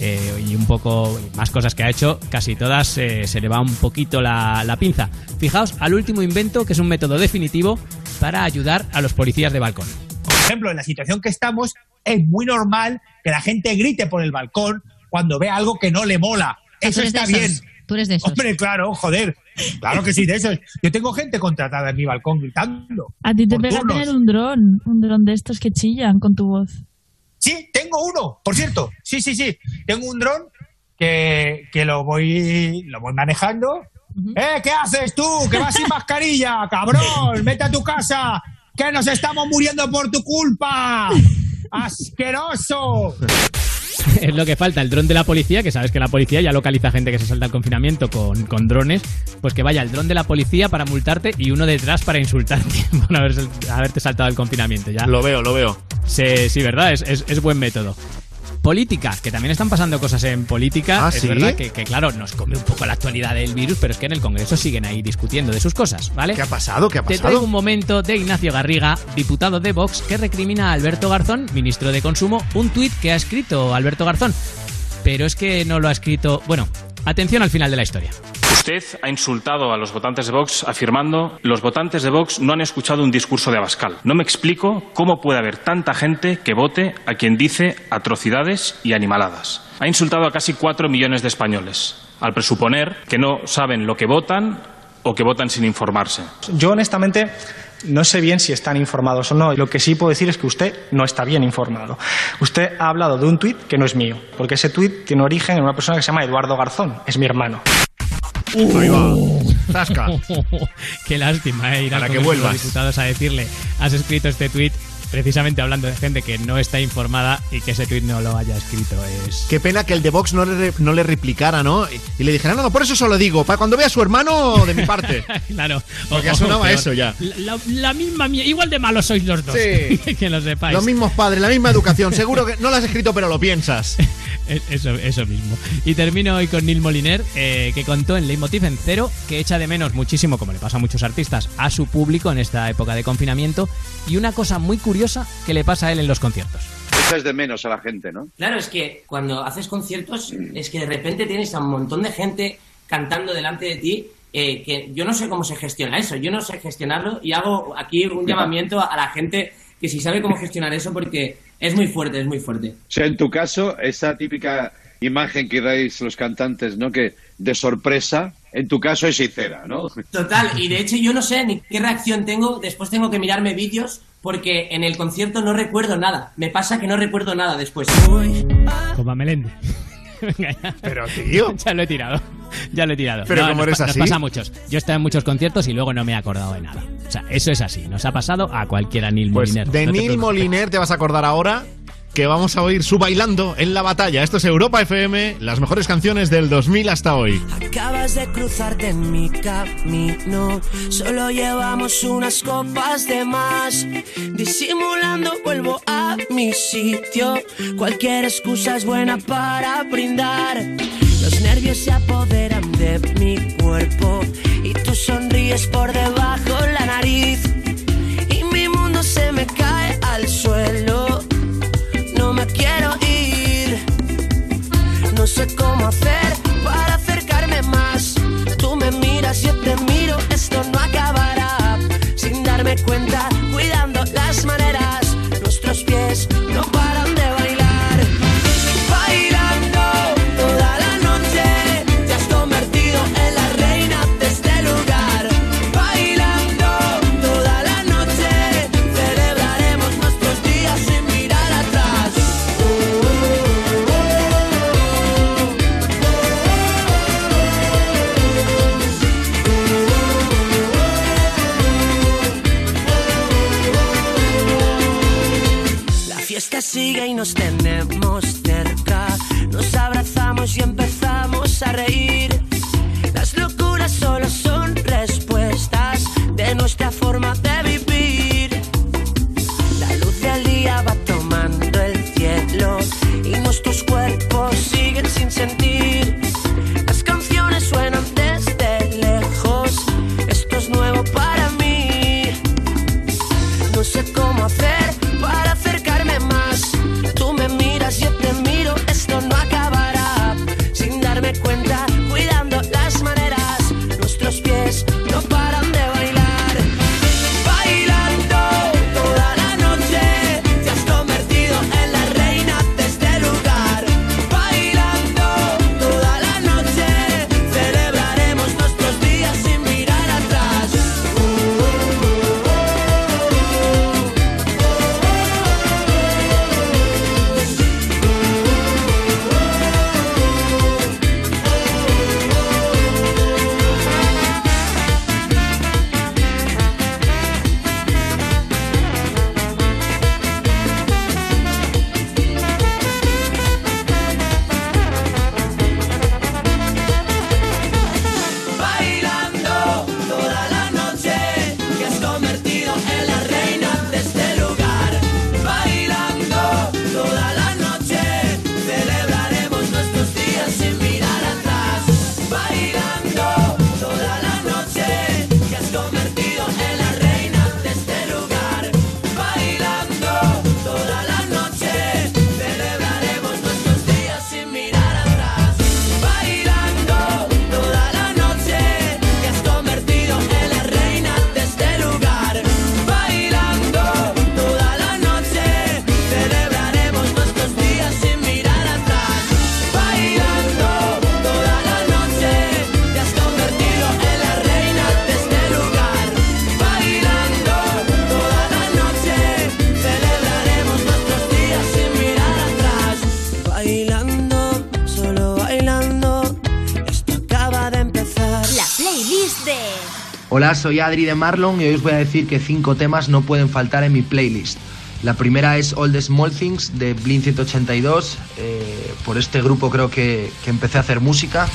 Eh, y un poco más cosas que ha hecho, casi todas eh, se le va un poquito la, la pinza. Fijaos al último invento, que es un método definitivo para ayudar a los policías de balcón. Por ejemplo, en la situación que estamos, es muy normal que la gente grite por el balcón cuando ve algo que no le mola. sea, Eso está bien. Tú eres de esos. Hombre, claro, joder. Claro que sí, de esos. Yo tengo gente contratada en mi balcón gritando. A ti te pega turnos. tener un dron, un dron de estos que chillan con tu voz. Sí, tengo uno, por cierto. Sí, sí, sí. Tengo un dron que, que lo voy lo voy manejando. ¡Eh, qué haces tú! ¡Que vas sin mascarilla! ¡Cabrón! ¡Vete a tu casa! ¡Que nos estamos muriendo por tu culpa! ¡Asqueroso! es lo que falta, el dron de la policía, que sabes que la policía ya localiza gente que se salta el confinamiento con, con drones, pues que vaya el dron de la policía para multarte y uno detrás para insultarte por haberte saltado el confinamiento. Ya. Lo veo, lo veo. Sí, sí, verdad, es, es- es buen método. Política, que también están pasando cosas en política. ¿Ah, es sí? verdad que, que, claro, nos come un poco la actualidad del virus, pero es que en el Congreso siguen ahí discutiendo de sus cosas, ¿vale? ¿Qué ha pasado? ¿Qué ha Te pasado? traigo un momento de Ignacio Garriga, diputado de Vox, que recrimina a Alberto Garzón, ministro de Consumo, un tuit que ha escrito Alberto Garzón. Pero es que no lo ha escrito. Bueno, atención al final de la historia. Usted ha insultado a los votantes de Vox afirmando los votantes de Vox no han escuchado un discurso de Abascal. No me explico cómo puede haber tanta gente que vote a quien dice atrocidades y animaladas. Ha insultado a casi cuatro millones de españoles, al presuponer que no saben lo que votan o que votan sin informarse. Yo honestamente no sé bien si están informados o no. Lo que sí puedo decir es que usted no está bien informado. Usted ha hablado de un tuit que no es mío, porque ese tuit tiene origen en una persona que se llama Eduardo Garzón, es mi hermano. Ahí va. Zasca. Qué lástima, eh, ir Para que de los vuelvas. diputados a decirle, has escrito este tuit precisamente hablando de gente que no está informada y que ese tuit no lo haya escrito. Es... Qué pena que el de Vox no le, no le replicara, ¿no? Y, y le dijera, no, no, por eso solo digo, para cuando vea a su hermano de mi parte. claro. Porque ha sonado a eso ya. La, la- la misma Igual de malos sois los dos. Sí. que lo sepáis. Los mismos padres, la misma educación. Seguro que no lo has escrito, pero lo piensas. Eh, Eso, eso mismo. Y termino hoy con Neil Moliner, eh, que contó en Leitmotiv en Cero que echa de menos muchísimo, como le pasa a muchos artistas, a su público en esta época de confinamiento y una cosa muy curiosa que le pasa a él en los conciertos. Echas de menos a la gente, ¿no? Claro, es que cuando haces conciertos, es que de repente tienes a un montón de gente cantando delante de ti, eh, que yo no sé cómo se gestiona eso, yo no sé gestionarlo y hago aquí un llamamiento a la gente que si sabe cómo gestionar eso porque es muy fuerte, es muy fuerte. O sea, en tu caso, esa típica imagen que dais los cantantes, ¿no? Que de sorpresa, en tu caso es sincera, ¿no? Total, y de hecho yo no sé ni qué reacción tengo, después tengo que mirarme vídeos porque en el concierto no recuerdo nada, me pasa que no recuerdo nada después. Como a Melende. Venga, ya. Pero, tío. ya lo he tirado. Ya lo he tirado. Pero No, como nos, eres pa- nos así. pasa a muchos. Yo he estado en muchos conciertos y luego no me he acordado de nada. O sea, eso es así. Nos ha pasado a cualquiera Neil Pues Moliner. de No te Neil. Moliner te vas a acordar ahora que vamos a oír su bailando en la batalla. Esto es Europa FM, las mejores canciones del 2000 hasta hoy. Acabas de cruzarte en mi camino. Solo llevamos unas copas de más. Disimulando vuelvo a mi sitio. Cualquier excusa es buena para brindar. Los nervios se apoderan de mi cuerpo. Y tú sonríes por debajo la nariz. Y mi mundo se me cae al suelo. No me quiero ir. No sé cómo hacer para acercarme más. Tú me miras, yo te miro, esto no acabará. Sin darme cuenta, cuidando las maneras, sigue y nos tenemos cerca. Nos abrazamos y empezamos a reír. Las locuras solo son respuestas de nuestra forma Hola, soy Adri de Marlon y hoy os voy a decir que cinco temas no pueden faltar en mi playlist. La primera es All the Small Things de Blink 182. eh, por este grupo creo que, que empecé a hacer música.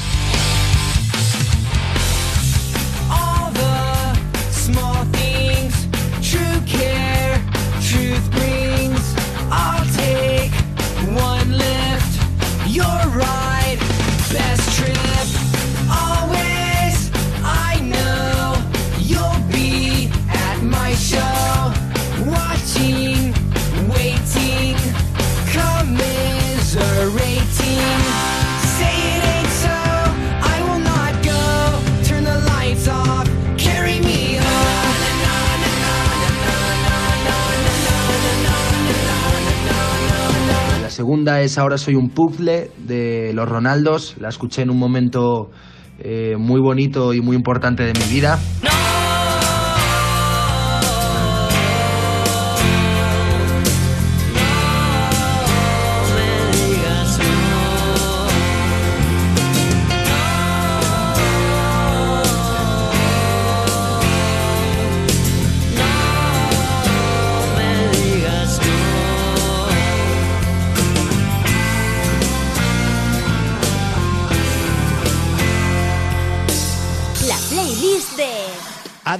Segunda es Ahora soy un puzzle de los Ronaldos. La escuché en un momento eh, muy bonito y muy importante de mi vida.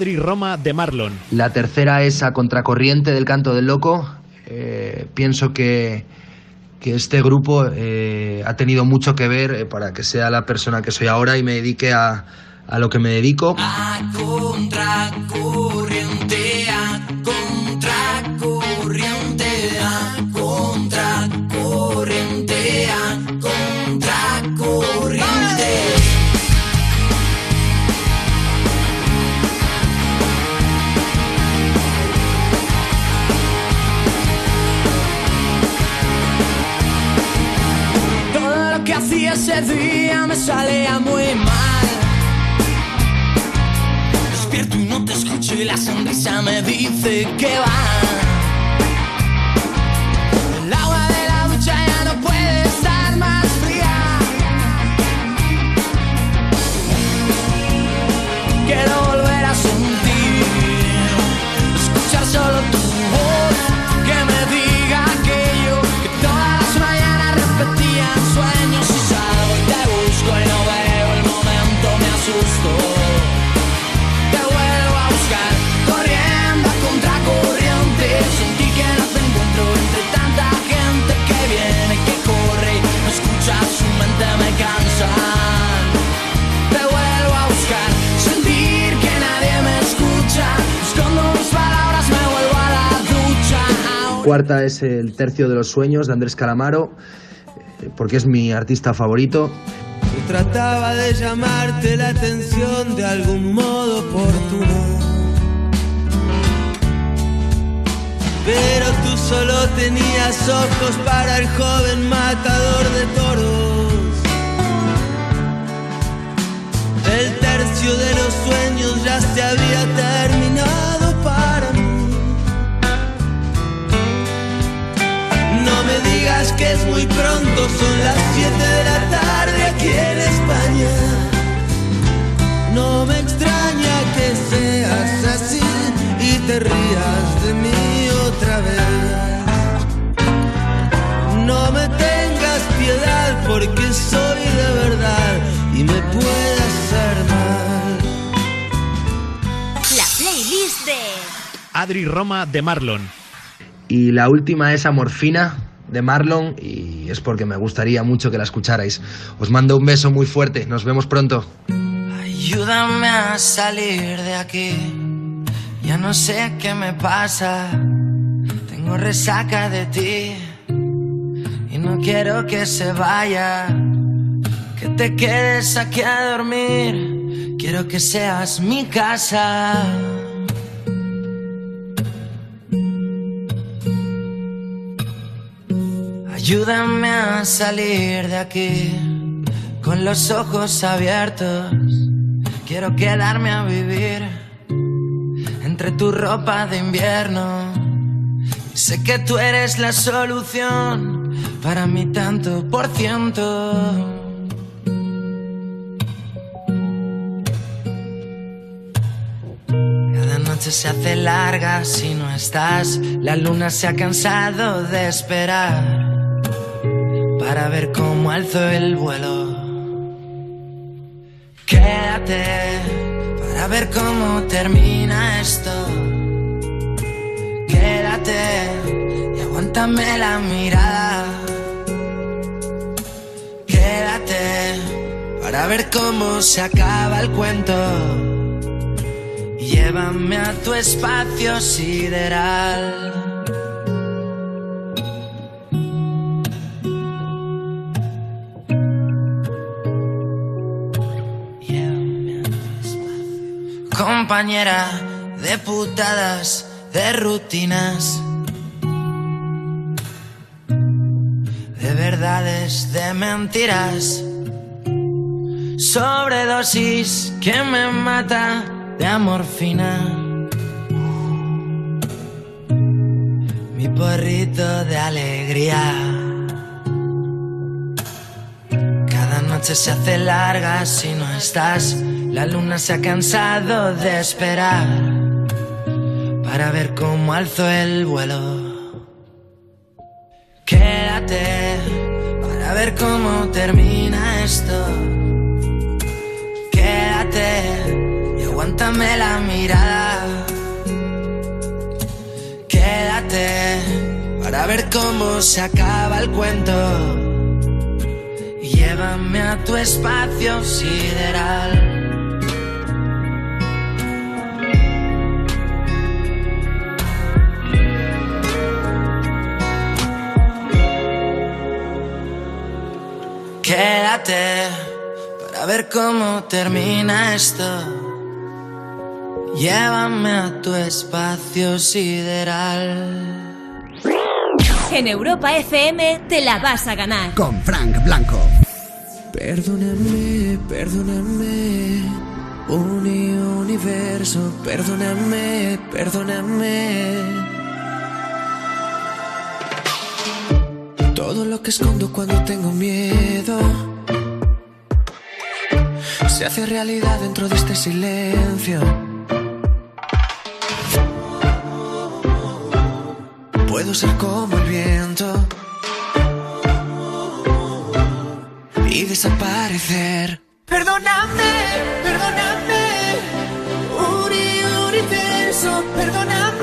Adri Roma de Marlon. La tercera es A Contracorriente del Canto del Loco. Eh, pienso que, que este grupo eh, ha tenido mucho que ver eh, para que sea la persona que soy ahora y me dedique a, a lo que me dedico. A contracorriente, ese día me salía muy mal. Despierto y no te escucho y la sonrisa me dice que va. El agua de la ducha ya no puede estar más fría. Quiero volver a sentir, Cuarta es El Tercio de los Sueños de Andrés Calamaro, eh, porque es mi artista favorito. Yo trataba de llamarte la atención de algún modo oportuno. Pero tú solo tenías ojos para el joven matador de toros. El tercio de los sueños ya se había terminado son las 7 de la tarde aquí en España. No me extraña que seas así y te rías de mí otra vez. No me tengas piedad porque soy de verdad y me puede hacer mal. la playlist de Adri Roma de Marlon. Y la última es Amorfina de Marlon y es porque me gustaría mucho que la escucharais. Os mando un beso muy fuerte, nos vemos pronto. Ayúdame a salir de aquí. Ya no sé qué me pasa. Tengo resaca de ti. Y no quiero que se vaya. Que te quedes aquí a dormir. Quiero que seas mi casa. Ayúdame a salir de aquí con los ojos abiertos. Quiero quedarme a vivir entre tu ropa de invierno. Sé que tú eres la solución para mi tanto por ciento. noche se hace larga si no estás. La luna se ha cansado de esperar para ver cómo alzo el vuelo. Quédate para ver cómo termina esto. Quédate y aguántame la mirada. Quédate para ver cómo se acaba el cuento. Llévame a tu espacio sideral. Compañera de putadas, de rutinas, de verdades, de mentiras, sobredosis que me mata de amorfina. Mi porrito de alegría. Cada noche se hace larga si no estás. La luna se ha cansado de esperar para ver cómo alzo el vuelo. Quédate para ver cómo termina esto. Quédate y aguántame la mirada. Quédate para ver cómo se acaba el cuento. Llévame a tu espacio sideral. Quédate para ver cómo termina esto. Llévame a tu espacio sideral. En Europa FM te la vas a ganar. Con Frank Blanco. Perdóname, perdóname, uni universo, perdóname, perdóname. Todo lo que escondo cuando tengo miedo se hace realidad dentro de este silencio. Puedo ser como el viento y desaparecer. Perdóname, perdóname, uni universo, perdóname,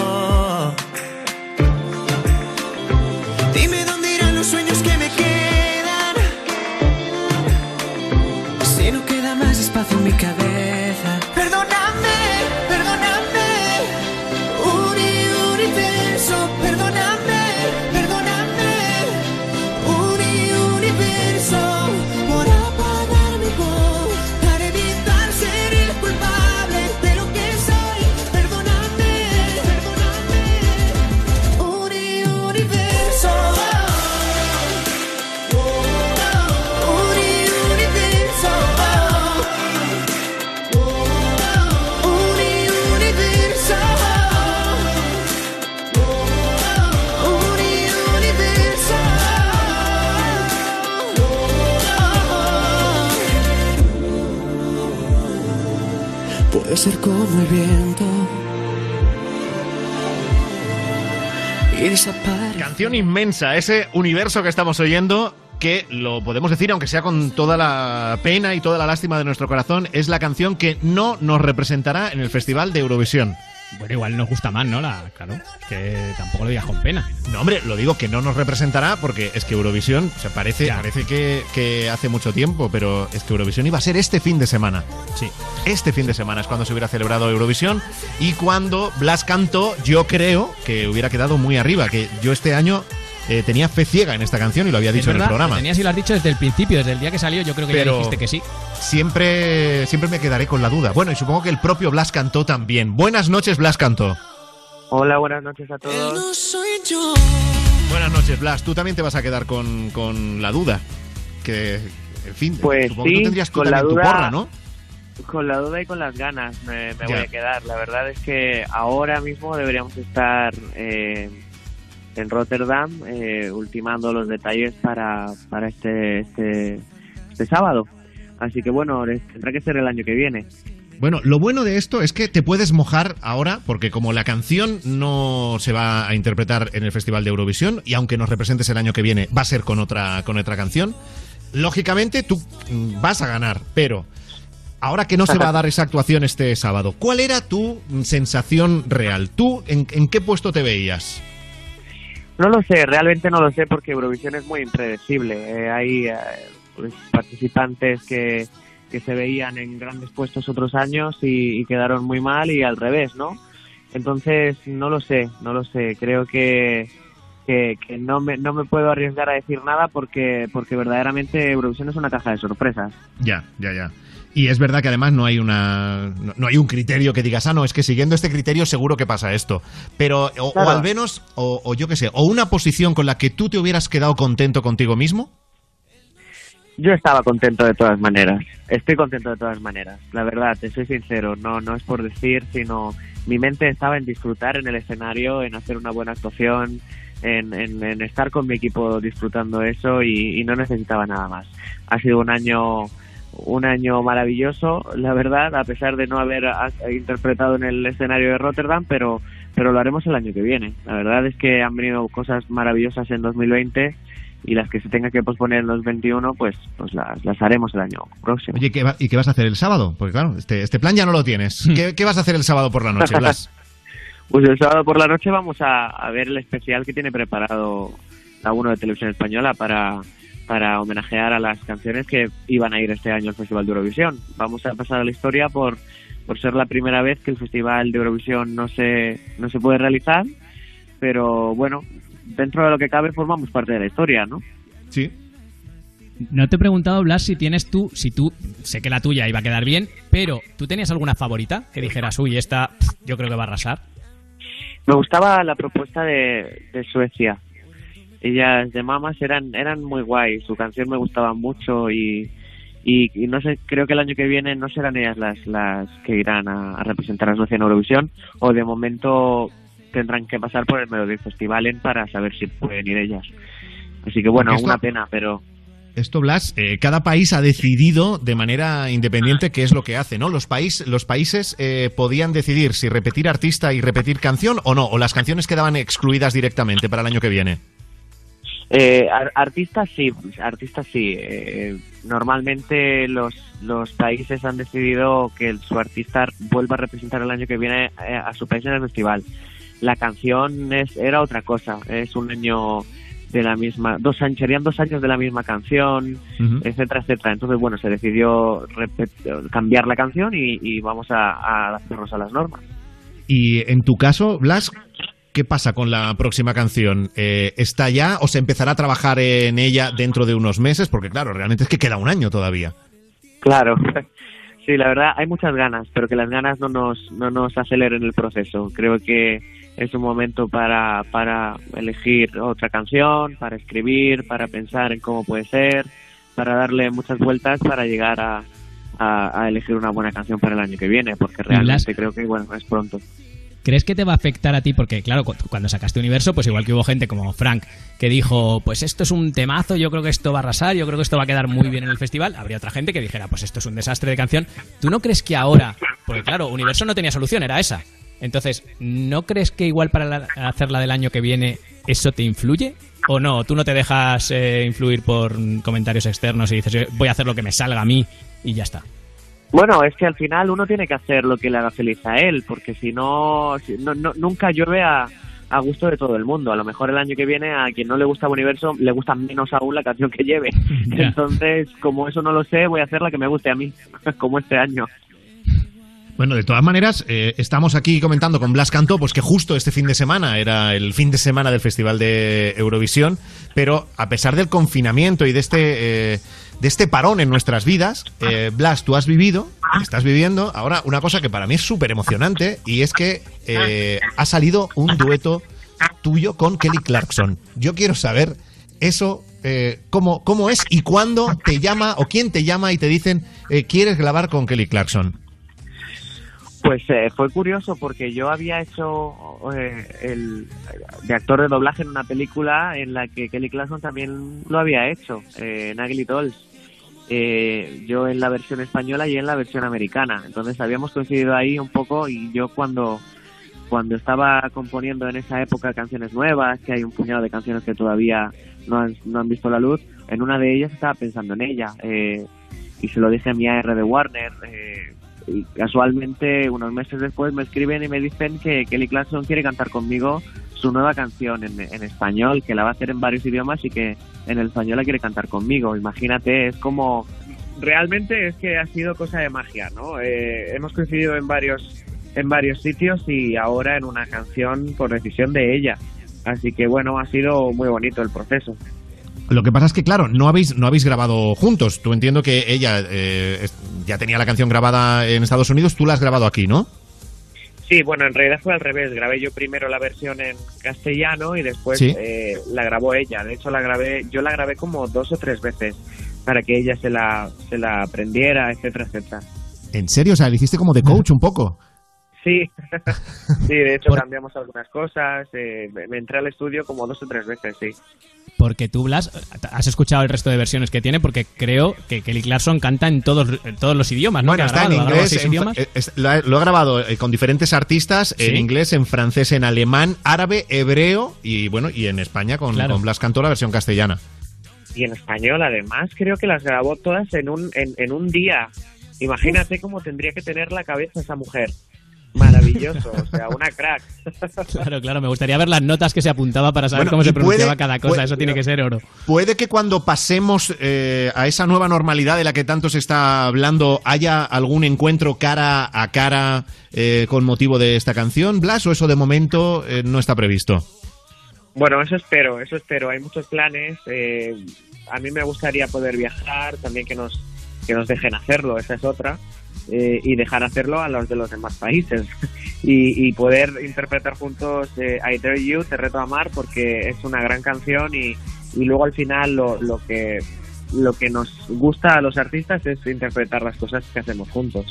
Canción inmensa, ese universo que estamos oyendo, que lo podemos decir, aunque sea con toda la pena y toda la lástima de nuestro corazón, es la canción que no nos representará en el Festival de Eurovisión. Bueno, igual nos gusta más, ¿no? La, claro, es que tampoco lo digas con pena. No, hombre, lo digo que no nos representará porque es que Eurovisión, o sea, parece, parece que, que hace mucho tiempo, pero es que Eurovisión iba a ser este fin de semana. Sí. Este fin de semana es cuando se hubiera celebrado Eurovisión y cuando Blas cantó, yo creo que hubiera quedado muy arriba, que yo este año eh, tenía fe ciega en esta canción y lo había dicho en el programa. lo tenías y lo has dicho desde el principio, desde el día que salió, yo creo que ya dijiste que sí. Siempre, siempre me quedaré con la duda. Bueno, y supongo que el propio Blas cantó también. Buenas noches, Blas cantó. Hola, buenas noches a todos. Buenas noches, Blas. Tú también te vas a quedar con, con la duda. Que, en fin, Pues supongo que tú sí, tendrías con la también tu duda- porra, ¿no? Con la duda y con las ganas me, me voy a quedar. La verdad es que ahora mismo deberíamos estar eh, en Rotterdam eh, ultimando los detalles para, para este, este, este sábado. Así que bueno, tendrá que ser el año que viene. Bueno, lo bueno de esto es que te puedes mojar ahora, porque como la canción no se va a interpretar en el Festival de Eurovisión, y aunque nos representes el año que viene, va a ser con otra, con otra canción, lógicamente tú mm, vas a ganar, pero ahora que no se va a dar esa actuación este sábado, ¿cuál era tu mm, sensación real? ¿Tú en qué puesto te veías? No lo sé, realmente no lo sé porque Eurovisión es muy impredecible. Eh, hay eh, pues, participantes que, que se veían en grandes puestos otros años y, y quedaron muy mal y al revés, ¿no? Entonces, no lo sé, no lo sé. Creo que, que, que no, me, no me puedo arriesgar a decir nada porque, porque verdaderamente Eurovisión es una caja de sorpresas. Ya, ya, ya. Y es verdad que además no hay una no, no hay un criterio que digas, ah, no, es que siguiendo este criterio seguro que pasa esto. Pero, o, al menos, o, o yo qué sé, o una posición con la que tú te hubieras quedado contento contigo mismo. Yo estaba contento de todas maneras. Estoy contento de todas maneras. La verdad, te soy sincero. No, no es por decir, sino mi mente estaba en disfrutar en el escenario, en hacer una buena actuación, en, en- en estar con mi equipo disfrutando eso y, y no necesitaba nada más. Ha sido un año un año maravilloso, la verdad, a pesar de no haber interpretado en el escenario de Rotterdam, pero pero lo haremos el año que viene. La verdad es que han venido cosas maravillosas en 2020 y las que se tenga que posponer en los 21, pues pues las, las haremos el año próximo. Oye, ¿qué va- ¿y qué vas a hacer el sábado? Porque claro, este, este plan ya no lo tienes. ¿Qué, qué vas a hacer el sábado por la noche, Blas? Pues el sábado por la noche vamos a, a ver el especial que tiene preparado la 1 de Televisión Española para, para homenajear a las canciones que iban a ir este año al Festival de Eurovisión. Vamos a pasar a la historia por, por ser la primera vez que el Festival de Eurovisión no se, no se puede realizar, pero bueno, dentro de lo que cabe formamos parte de la historia, ¿no? Sí. No te he preguntado, Blas, si tienes tú, si tú, sé que la tuya iba a quedar bien, pero ¿tú tenías alguna favorita que dijeras, uy, esta yo creo que va a arrasar? Me gustaba la propuesta de, de Suecia. Ellas de Mamas eran eran muy guay. Su canción me gustaba mucho y, y, y no sé, creo que el año que viene no serán ellas las las que irán a, a representar a Suecia en Eurovisión o de momento tendrán que pasar por el Melody Festivalen para saber si pueden ir ellas. Así que bueno, esto- una pena, pero Esto, Blas, eh, cada país ha decidido de manera independiente qué es lo que hace, ¿no? Los, país, los países eh, podían decidir si repetir artista y repetir canción o no, o las canciones quedaban excluidas directamente para el año que viene. Eh, ar- artistas sí, artistas sí. Eh, normalmente los, los países han decidido que su artista vuelva a representar el año que viene eh, a su país en el festival. La canción es, era otra cosa, es un año de la misma, dos años, serían dos años de la misma canción, etcétera, etcétera. Entonces, bueno, se decidió cambiar la canción y, y vamos a, a hacernos a las normas. Y en tu caso, Blas, ¿qué pasa con la próxima canción? Eh, ¿Está ya o se empezará a trabajar en ella dentro de unos meses? Porque claro, realmente es que queda un año todavía. Claro. Sí, la verdad, hay muchas ganas, pero que las ganas no nos, no nos aceleren el proceso. Creo que es un momento para, para elegir otra canción, para escribir, para pensar en cómo puede ser, para darle muchas vueltas para llegar a, a, a elegir una buena canción para el año que viene, porque realmente creo que, bueno, es pronto. ¿Crees que te va a afectar a ti? Porque, claro, cu- cuando sacaste Universo, pues igual que hubo gente como Frank que dijo, pues esto es un temazo, yo creo que esto va a arrasar, yo creo que esto va a quedar muy bien en el festival. Habría otra gente que dijera, pues esto es un desastre de canción. ¿Tú no crees que ahora, porque claro, Universo no tenía solución, era esa. Entonces, ¿no crees que igual para la- hacerla del año que viene eso te influye? ¿O no? ¿Tú no te dejas eh, influir por comentarios externos y dices, voy a hacer lo que me salga a mí y ya está? Bueno, es que al final uno tiene que hacer lo que le haga feliz a él, porque si no, si- no, no- nunca llueve a, a gusto de todo el mundo. A lo mejor el año que viene a quien no le gusta Universo le gusta menos aún la canción que lleve. Entonces, como eso no lo sé, voy a hacer la que me guste a mí, como este año. Bueno, de todas maneras, eh, estamos aquí comentando con Blas Cantó, pues que justo este fin de semana era el fin de semana del Festival de Eurovisión, pero a pesar del confinamiento y de este, eh, de este parón en nuestras vidas, eh, Blas, tú has vivido, estás viviendo ahora una cosa que para mí es súper emocionante y es que eh, ha salido un dueto tuyo con Kelly Clarkson. Yo quiero saber eso, eh, cómo, cómo es y cuándo te llama o quién te llama y te dicen, ¿quieres grabar con Kelly Clarkson? Pues eh, fue curioso porque yo había hecho eh, el de actor de doblaje en una película en la que Kelly Clarkson también lo había hecho, eh, en Ugly Dolls. Eh, yo en la versión española y en la versión americana. Entonces habíamos coincidido ahí un poco y yo cuando cuando estaba componiendo en esa época canciones nuevas, que hay un puñado de canciones que todavía no han, no han visto la luz, en una de ellas estaba pensando en ella. eh, y se lo dije a mi AR de Warner. Y casualmente, unos meses después, me escriben y me dicen que Kelly Clarkson quiere cantar conmigo su nueva canción en, en español, que la va a hacer en varios idiomas y que en el español la quiere cantar conmigo. Imagínate, es como... Realmente es que ha sido cosa de magia, ¿no? Eh, hemos coincidido en varios, en varios sitios y ahora en una canción por decisión de ella. Así que bueno, ha sido muy bonito el proceso. Lo que pasa es que, claro, no habéis, no habéis grabado juntos. Tú entiendo que ella eh, ya tenía la canción grabada en Estados Unidos, tú la has grabado aquí, ¿no? Sí, bueno, en realidad fue al revés. Grabé yo primero la versión en castellano y después Sí. eh, la grabó ella. De hecho, la grabé, yo la grabé como dos o tres veces para que ella se la, se la aprendiera, etcétera, etcétera. ¿En serio? O sea, le hiciste como de coach un poco. Sí, sí, de hecho cambiamos algunas cosas. eh, me entré al estudio como dos o tres veces, sí. Porque tú, Blas, has escuchado el resto de versiones que tiene, porque creo que Kelly Clarkson canta en todos, en todos los idiomas, ¿no? Bueno, está en grabado, grabado inglés. seis en- idiomas. es- lo, ha, lo ha grabado eh, con diferentes artistas en inglés, en francés, en alemán, árabe, hebreo y bueno, y en España con, Claro. con Blas Cantó la versión castellana. Y en español, además, creo que las grabó todas en un, en, en un día. Imagínate cómo tendría que tener la cabeza esa mujer. Maravilloso, o sea, una crack. Claro, claro, me gustaría ver las notas que se apuntaba para saber Bueno, cómo se pronunciaba puede- cada cosa, puede- eso tiene que ser oro. ¿Puede que cuando pasemos eh, a esa nueva normalidad de la que tanto se está hablando haya algún encuentro cara a cara eh, con motivo de esta canción, Blas, o eso de momento eh, no está previsto? Bueno, eso espero, eso espero. Hay muchos planes. eh, a mí me gustaría poder viajar, también que nos, que nos dejen hacerlo, esa es otra. Eh, y dejar hacerlo a los de los demás países. y, y poder interpretar juntos eh, I Dare You, Te Reto a Amar, porque es una gran canción y, y luego al final lo, lo que lo que nos gusta a los artistas es interpretar las cosas que hacemos juntos.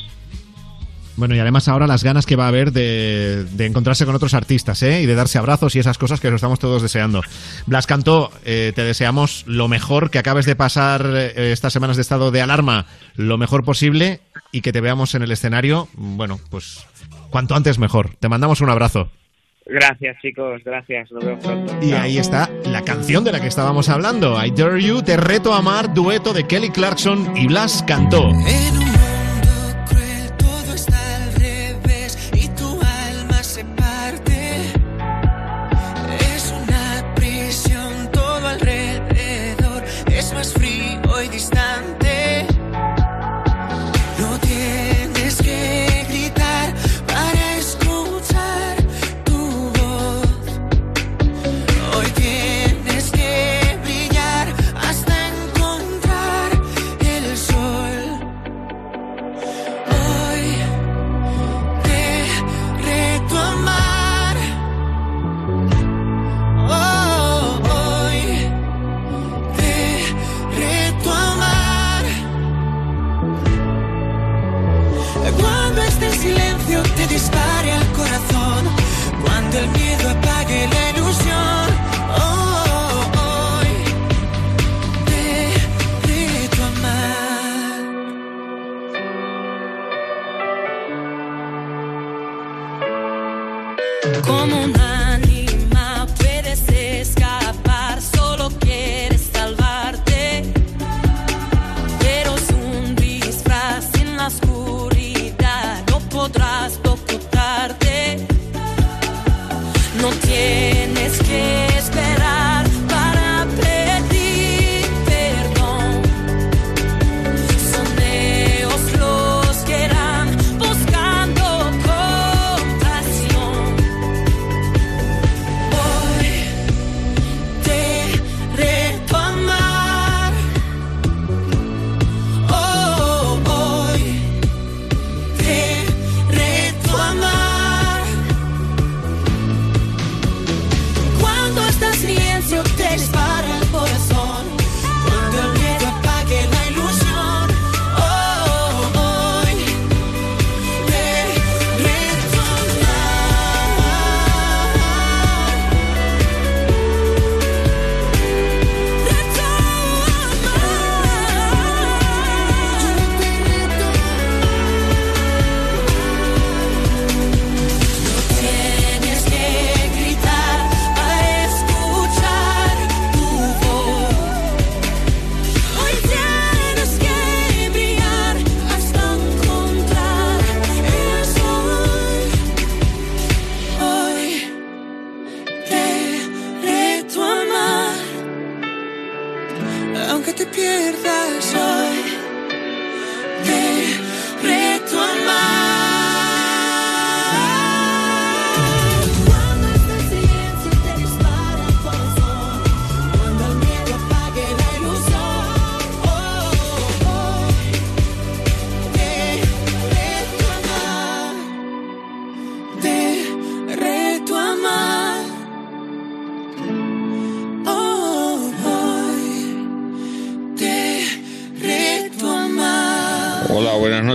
Bueno, y además ahora las ganas que va a haber de, de encontrarse con otros artistas, ¿eh? Y de darse abrazos y esas cosas que lo estamos todos deseando. Blas Cantó, eh, te deseamos lo mejor, que acabes de pasar eh, estas semanas de estado de alarma lo mejor posible y que te veamos en el escenario, bueno, pues cuanto antes mejor. Te mandamos un abrazo. Gracias chicos, gracias, nos vemos pronto. Y ahí está la canción de la que estábamos hablando. I Dare You, Te Reto a Amar, dueto de Kelly Clarkson y Blas Cantó. En un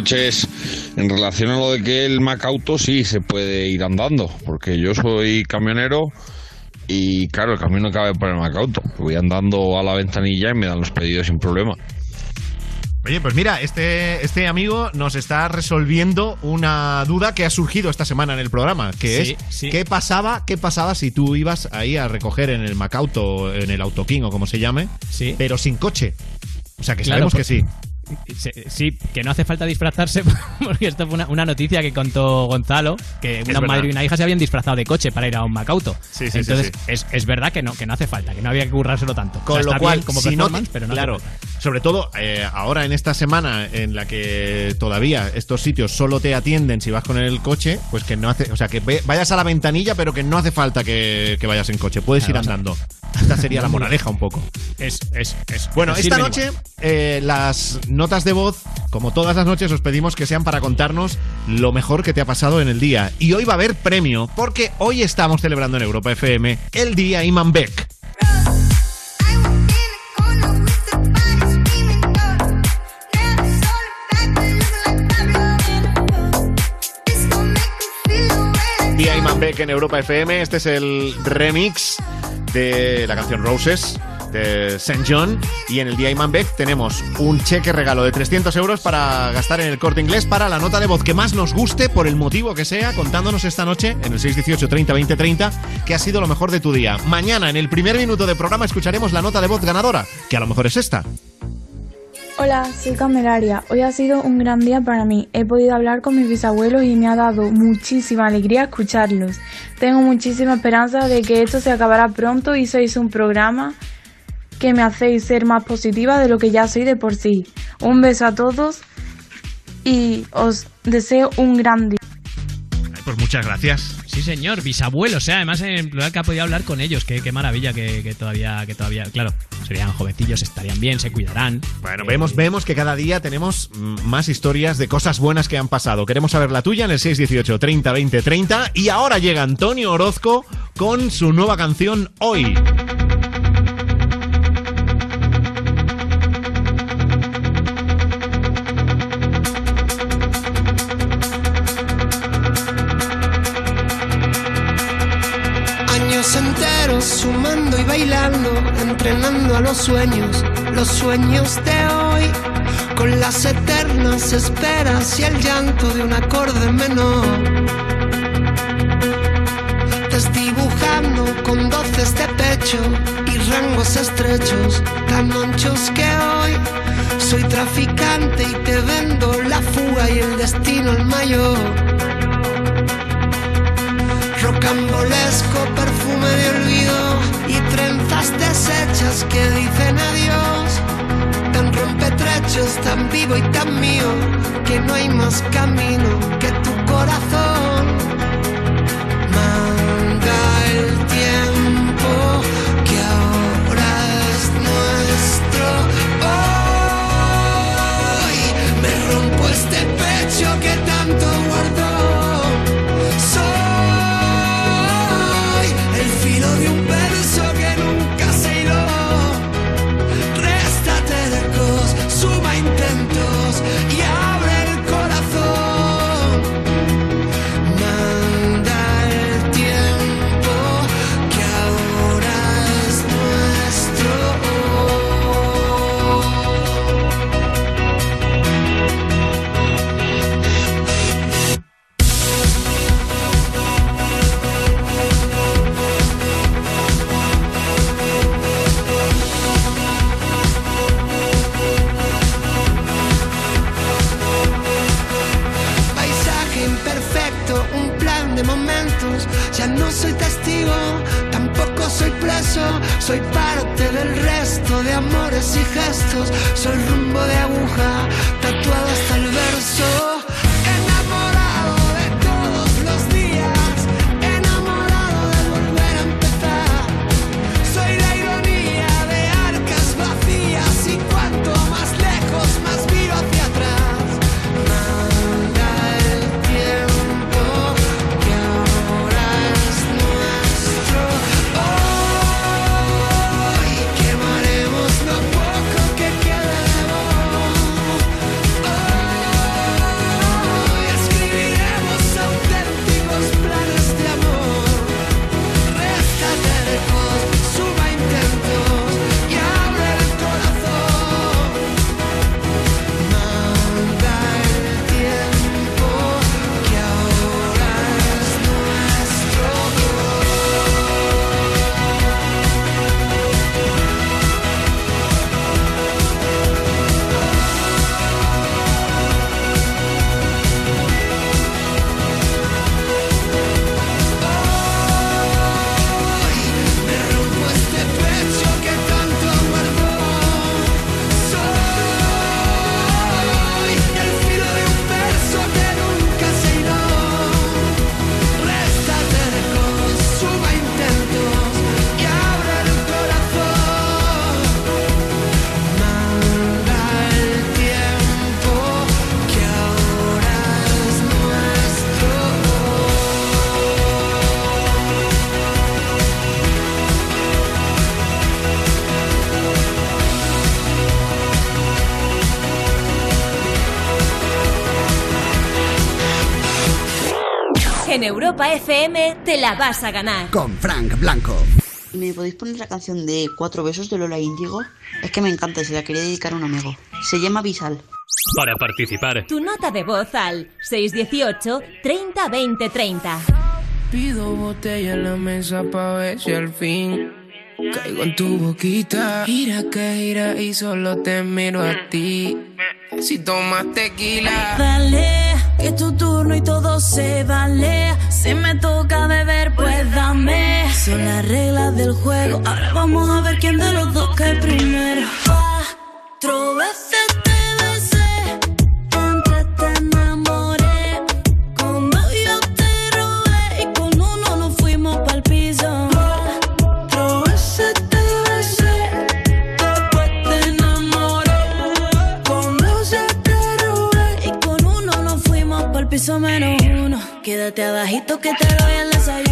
noches. En relación a lo de que el Macauto sí se puede ir andando, porque yo soy camionero y claro, el camión no cabe por el Macauto. Voy andando a la ventanilla y me dan los pedidos sin problema. Oye, pues mira, este, este amigo nos está resolviendo una duda que ha surgido esta semana en el programa, que Sí, es sí. ¿qué pasaba, qué pasaba si tú ibas ahí a recoger en el Macauto, en el Autoking o como se llame, pero sin coche? O sea, que Claro, sabemos que sí. Sí, que no hace falta disfrazarse, porque esto fue una, una noticia que contó Gonzalo, que una madre y una hija se habían disfrazado de coche para ir a un Macauto. Sí, sí, Entonces, sí, Es, es verdad que no, que no hace falta, que no había que currárselo tanto. Con O sea, lo cual, como si no te- pero no claro, sobre todo eh, ahora en esta semana en la que todavía estos sitios solo te atienden si vas con el coche, pues que no hace, o sea, que vayas a la ventanilla, pero que no hace falta que, que vayas en coche, puedes Claro, ir andando. Esta sería la moraleja un poco. Es, es, es. Bueno, esta noche eh, las notas de voz, como todas las noches, os pedimos que sean para contarnos lo mejor que te ha pasado en el día. Y hoy va a haber premio, porque hoy estamos celebrando en Europa FM el día Iman Beck. Día Iman Beck en Europa FM. Este es el remix de la canción Roses de St. John. Y en el Día Iman Beck tenemos un cheque regalo de 300 euros para gastar en el corte inglés para la nota de voz que más nos guste, por el motivo que sea, contándonos esta noche en el 618 30 20 30 que ha sido lo mejor de tu día. Mañana, en el primer minuto de programa, escucharemos la nota de voz ganadora, que a lo mejor es esta. Hola, soy Candelaria. Hoy ha sido un gran día para mí. He podido hablar con mis bisabuelos y me ha dado muchísima alegría escucharlos. Tengo muchísima esperanza de que esto se acabará pronto y sois un programa que me hacéis ser más positiva de lo que ya soy de por sí. Un beso a todos y os deseo un gran día. Pues muchas gracias. Sí, señor, bisabuelos, o sea, además en plural que ha podido hablar con ellos, qué, qué maravilla que, que todavía, que todavía, claro, serían jovencillos, estarían bien, se cuidarán. Bueno, vemos, vemos que cada día tenemos más historias de cosas buenas que han pasado. Queremos saber la tuya en el 618 30 20 30. Y ahora llega Antonio Orozco con su nueva canción Hoy. Los sueños, los sueños de hoy, con las eternas esperas y el llanto de un acorde menor. Desdibujando con doces de pecho y rangos estrechos, tan anchos que hoy soy traficante y te vendo la fuga y el destino el mayor rocambolesco perfume de olvido y trenzas deshechas que dicen adiós. Tan rompetrechos, tan vivo y tan mío, que no hay más camino que tu corazón. Manda el tiempo que ahora es nuestro. Hoy me rompo este pecho que tanto Soy parte del resto de amores y gestos. Soy rumbo de aguja, Europa FM te la vas a ganar. Con Frank Blanco. ¿Me podéis poner la canción de Cuatro Besos de Lola Índigo? Es que me encanta, se la quería dedicar a un amigo. Se llama Visal. Para participar, Tu nota de voz al 618 30 20 30. Pido botella en la mesa pa' ver si al fin caigo en tu boquita. Gira que gira y solo te miro a ti. Si tomas tequila. Dale, es tu turno y todo se vale. Si me toca beber, pues dame. Son las reglas del juego. Ahora vamos a ver quién de los dos cae primero. Cuatro veces Quédate abajito que te doy el desayuno.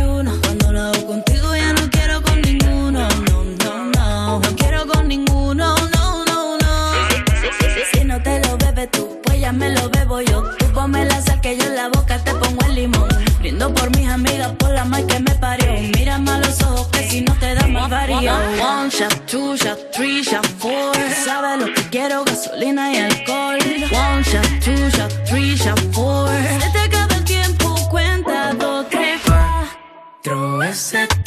Cuatro veces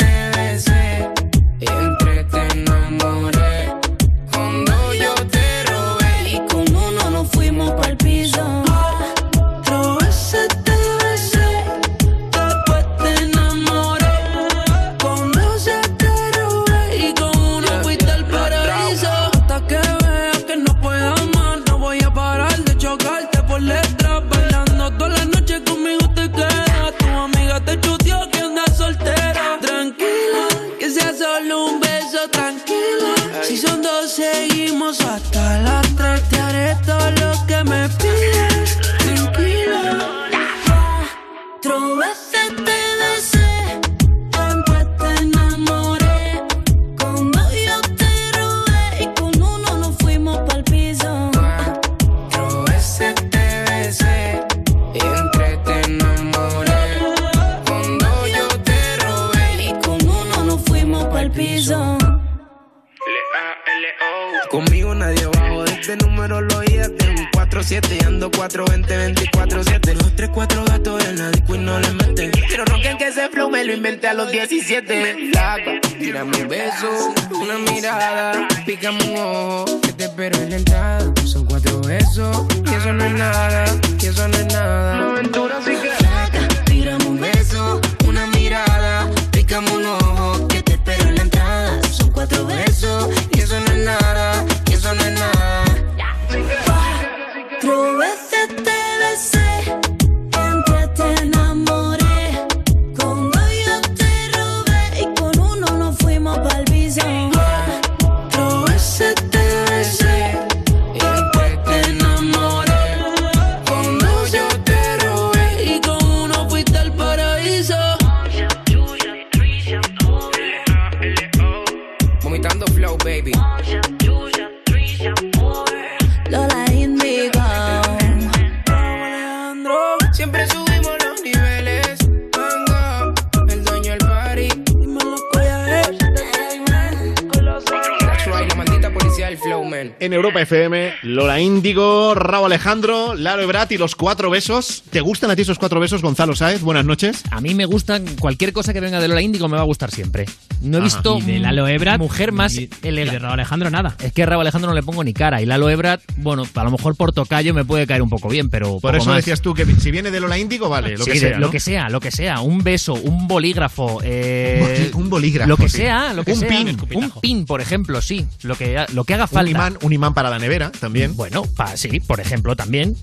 Alejandro, Laro Ebrat y los cuatro besos. ¿Te gustan a ti esos cuatro besos, Gonzalo Sáez? Buenas noches. A mí me gustan cualquier cosa que venga de Lola Índigo me va a gustar siempre. No he Ajá. visto Y de Lalo Ebrat mujer más y- elegante. y de Raúl Alejandro nada. Es que a Raúl Alejandro no le pongo ni cara y Lalo Ebrat, bueno, a lo mejor por tocayo me puede caer un poco bien, pero Por eso más. decías tú que si viene de Lola Índigo, vale, lo Sí, que de- sea. lo que sea, lo que sea, un beso, un bolígrafo, eh, Un bolígrafo, lo que sí. sea, lo que Un sea, pin. un pin, por ejemplo, sí, lo que lo que haga falta. Un imán, un imán para la nevera también. Bueno, pa- sí, por ejemplo, también.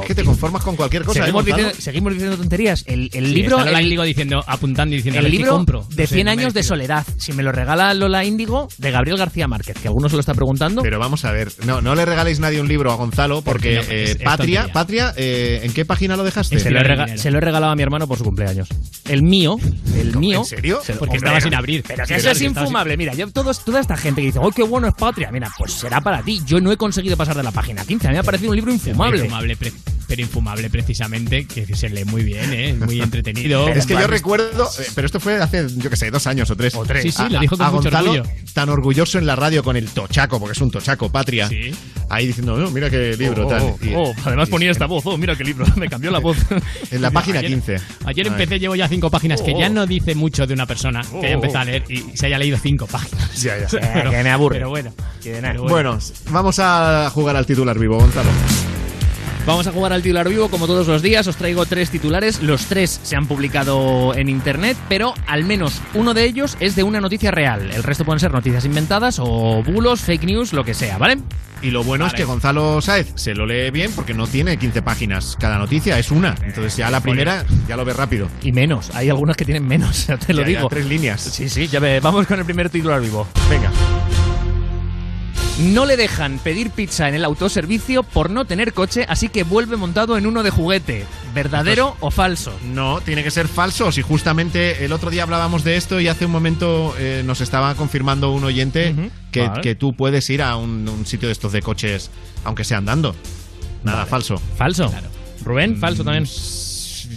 Es que te conformas con cualquier cosa. ¿eh, Seguimos, Gonzalo? diciendo, seguimos diciendo tonterías. El, el Sí, libro. Lola Índigo diciendo, apuntando y diciendo el libro compro. de No sé, 100 no me años de soledad. Si me lo regala Lola Índigo, de Gabriel García Márquez, que alguno se lo está preguntando. Pero vamos a ver, no, no le regaléis nadie un libro a Gonzalo porque no, es- eh, es Patria, tontería. Patria eh, ¿en qué página lo dejaste? se, lo he rega- se lo he regalado a mi hermano por su cumpleaños. El mío, el mío. ¿En serio? se lo- Porque Hombre, estaba sin abrir. Pero que eso claro, es infumable. Mira, yo todos, toda esta gente que dice, ¡oh, qué bueno es Patria! Mira, pues será para ti. Yo no he conseguido pasar de la página 15. A mí me ha parecido un libro infumable. Infumable, pero infumable precisamente, que se lee muy bien, ¿eh? muy entretenido. Es que yo recuerdo, eh, pero esto fue hace, yo que sé, dos años o tres. O tres. Sí, sí, lo dijo con a mucho Gonzalo, orgullo. tan orgulloso en la radio con el tochaco, porque es un tochaco, patria. Ahí diciendo, no, mira qué libro, Oh, tal. oh, Y- oh, además ponía esta voz, oh, mira qué libro, me cambió la voz. En la página Ayer- 15. Ayer Ay. empecé, llevo ya cinco páginas, que Oh. ya no dice mucho de una persona que haya Oh. empezado a leer y se haya leído cinco páginas. Ya, ya. Pero- que me aburre. Pero bueno. Pero Bueno, vamos a jugar al titular vivo, Gonzalo. Vamos a jugar al titular vivo como todos los días. Os traigo tres titulares. Los tres se han publicado en internet, pero al menos uno de ellos es de una noticia real. El resto pueden ser noticias inventadas o bulos, fake news, lo que sea, ¿vale? Y lo bueno es que Gonzalo Sáez se lo lee bien porque no tiene 15 páginas. Cada noticia es una. Entonces ya la primera ya lo ve rápido. Y menos. Hay algunas que tienen menos, ya te lo Ya, ya, digo. tres líneas. Sí, sí, ya ve. Vamos con el primer titular vivo. Venga. No le dejan pedir pizza en el autoservicio por no tener coche, así que vuelve montado en uno de juguete. ¿Verdadero o falso? No, tiene que ser falso. Si justamente el otro día hablábamos de esto y hace un momento eh, nos estaba confirmando un oyente que, Vale. que tú puedes ir a un, un sitio de estos de coches, aunque sea andando. Nada, Vale. falso. ¿Falso? Rubén, falso también.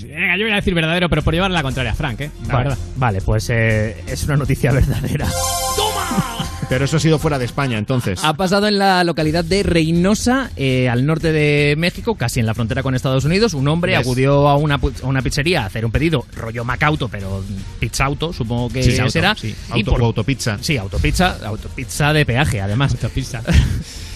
Venga, yo voy a decir verdadero, pero por llevar la contraria a Frank, ¿eh? La Vale, verdad. vale, pues eh, es una noticia verdadera. Pero eso ha sido fuera de España, entonces. Ha pasado en la localidad de Reynosa, eh, al norte de México, casi en la frontera con Estados Unidos. Un hombre ¿Ves? acudió a una, a una pizzería a hacer un pedido, rollo Macauto, pero pizza auto, supongo que Sí, auto, será. sí. Y Auto- por- o autopizza. Sí, autopizza, autopizza de peaje, además. Autopizza.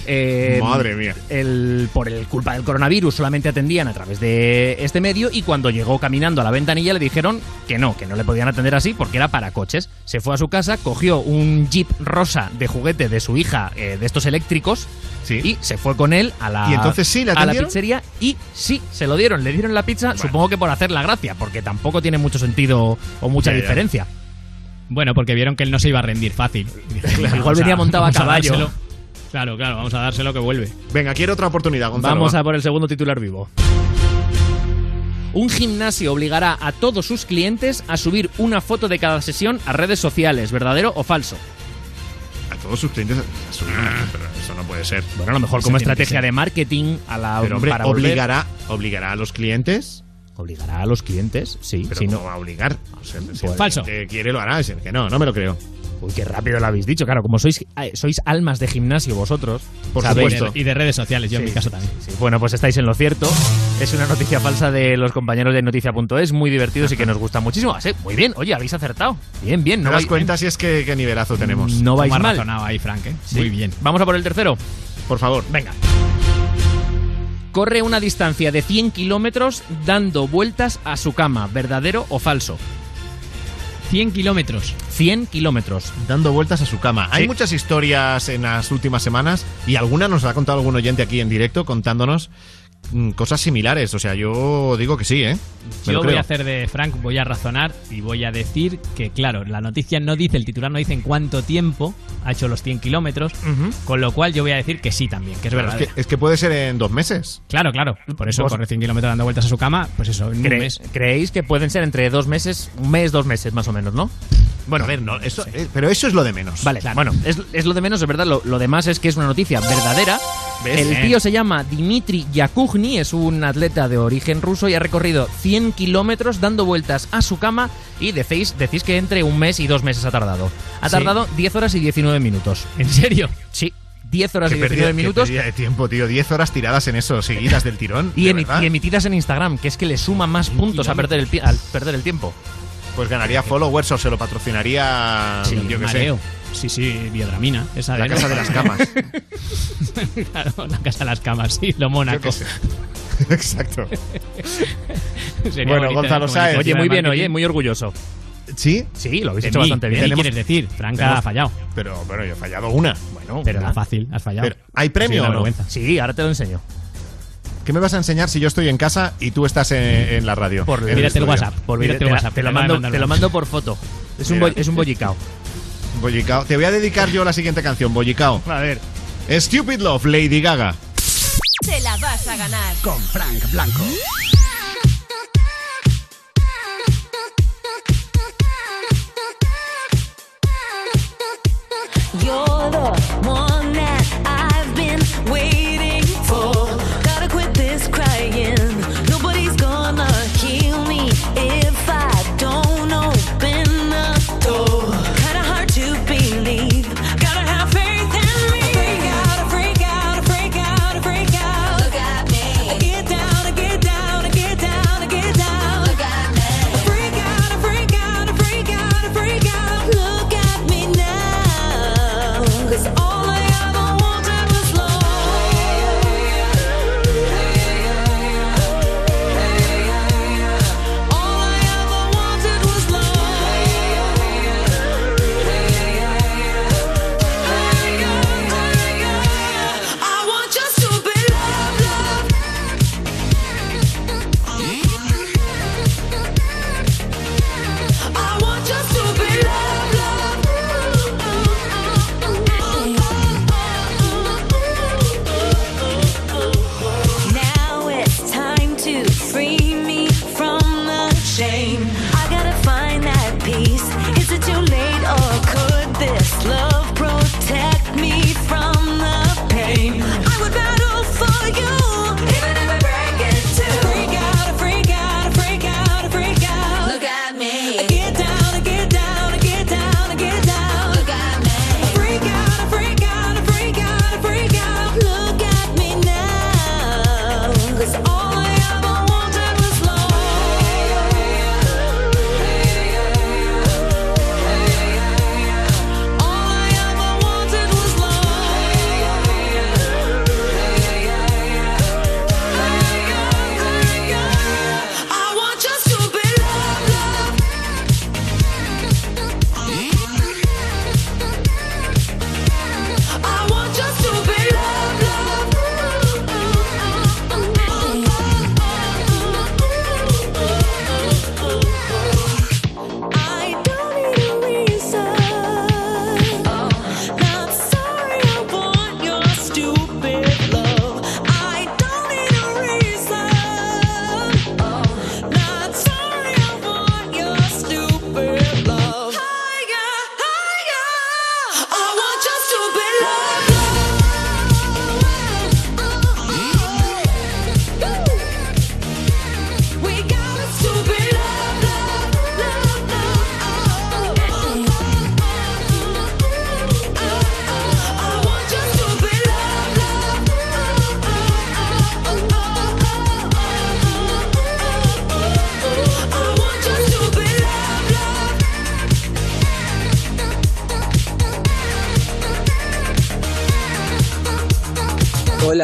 Eh, Madre mía. el- por el culpa del coronavirus solamente atendían a través de este medio y cuando llegó caminando a la ventanilla le dijeron que no, que no le podían atender así porque era para coches. Se fue a su casa, cogió un jeep rosa de juguete de su hija, eh, de estos eléctricos, y se fue con él a la, ¿Y entonces sí, le a la pizzería y sí, se lo dieron, le dieron la pizza, supongo que por hacer la gracia, porque tampoco tiene mucho sentido o mucha Ya, ya. diferencia. Bueno, porque vieron que él no se iba a rendir fácil. Igual venía montado a caballo. Claro, claro, vamos a dárselo que vuelve. Venga, quiero otra oportunidad, Gonzalo. Vamos va. a por el segundo titular vivo. Un gimnasio obligará a todos sus clientes a subir una foto de cada sesión a redes sociales, ¿verdadero o falso? A todos sus clientes a subir una- pero eso no puede ser. Bueno, a lo mejor como estrategia de marketing a la Pero hombre, para volver- obligará, obligará a los clientes. Obligará a los clientes, sí. Pero si no no, va a obligar. O sea, si el Falso. cliente quiere lo hará, si el que no, no me lo creo. Uy, qué rápido lo habéis dicho. Claro, como sois, eh, sois almas de gimnasio vosotros. Por sabéis- supuesto. Y de redes sociales, yo en mi caso también. Sí, bueno, pues estáis en lo cierto. Es una noticia falsa de los compañeros de noticia.es, muy divertidos y que nos gusta muchísimo. Ah, sí, muy bien, oye, habéis acertado. Bien, bien. ¿No das cuenta si es que qué nivelazo tenemos? no vais mal. razonado ahí, Frank, ¿eh? Sí. Muy bien. Vamos a por el tercero. Por favor. Venga. Corre una distancia de 100 kilómetros dando vueltas a su cama, ¿verdadero o falso? 100 kilómetros. 100 kilómetros. Dando vueltas a su cama. Hay muchas historias en las últimas semanas y alguna nos ha contado algún oyente aquí en directo contándonos cosas similares. O sea, yo digo que sí, ¿eh? Me Yo voy a hacer de Frank, voy a razonar y voy a decir que, claro, la noticia no dice, el titular no dice en cuánto tiempo ha hecho los 100 kilómetros, con lo cual yo voy a decir que sí también, que es Claro, verdad. es, que, es que puede ser en dos meses. Claro, claro. Por eso Vos- corre 100 kilómetros dando vueltas a su cama, pues eso, en un Cre- mes. ¿Creéis que pueden ser entre dos meses, un mes, dos meses más o menos, no? Bueno, a ver, no, eso, eh, pero eso es lo de menos. Vale, bueno, es, es lo de menos, es verdad. Lo, lo demás es que es una noticia verdadera. ¿Ves? El tío se llama Dimitri Yakugni, es un atleta de origen ruso y ha recorrido 100 kilómetros dando vueltas a su cama y decís, decís que entre un mes y dos meses ha tardado. Ha Sí. tardado 10 horas y 19 minutos. ¿En serio? Sí, 10 horas Qué y pérdida, 19 qué minutos. pérdida de tiempo, tío. 10 horas tiradas en eso, seguidas del tirón. Y, emitidas en Instagram, que es que le suma más puntos a perder el, al perder el tiempo. Pues ganaría followers o se lo patrocinaría, Sí, yo sé. Sí, sí, biodramina. Esa La de- casa de las camas. claro, la casa de las camas, sí, lo mónaco. Exacto. Sería Bueno, bonito, Gonzalo iniciativa Oye, muy bien, oye, muy orgulloso. ¿Sí? Sí, lo habéis hecho mí, bastante ¿de bien. qué quieres decir? Tenemos- ha fallado. Pero, bueno, yo he fallado una. Bueno, Pero ¿verdad? fácil, has fallado. Pero, ¿hay premio Sí, la o no? Sí, ahora te lo enseño. ¿Qué me vas a enseñar si yo estoy en casa y tú estás en, en la radio? Por- En Mírate el? WhatsApp. Por Mírate te, el la- WhatsApp. te lo mando, te lo mando por foto. Es un, boy- es un bollicao. Bollicao. Te voy a dedicar yo la siguiente canción, Bollicao. A ver. Stupid Love, Lady Gaga. Te la vas a ganar. Con Frank Blanco. You're the one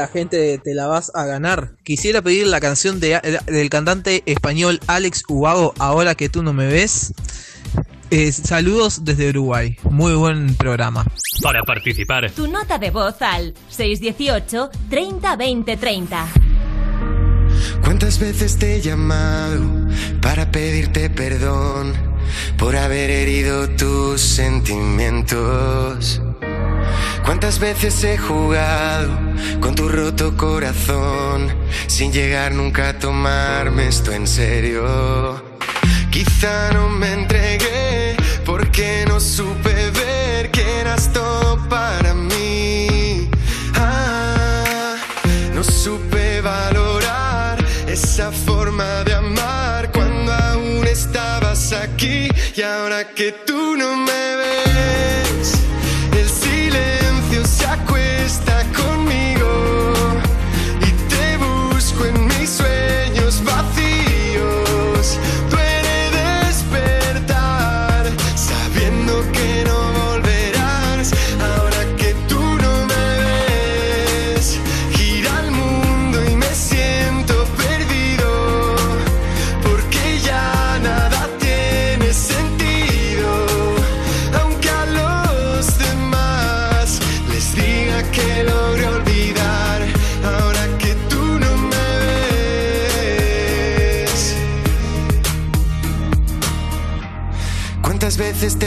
Hola gente, te la vas a ganar. Quisiera pedir la canción de, del cantante español Alex Ubago, Ahora que tú no me ves. Eh, saludos desde Uruguay. Muy buen programa. Para participar, Tu nota de voz al 618 30 20 30. ¿Cuántas veces te he llamado para pedirte perdón por haber herido tus sentimientos? ¿Cuántas veces he jugado con tu roto corazón sin llegar nunca a tomarme esto en serio? Quizá no me entregué porque no supe ver que eras todo para mí. Ah, no supe valorar esa forma de amar cuando aún estabas aquí y ahora que tú no me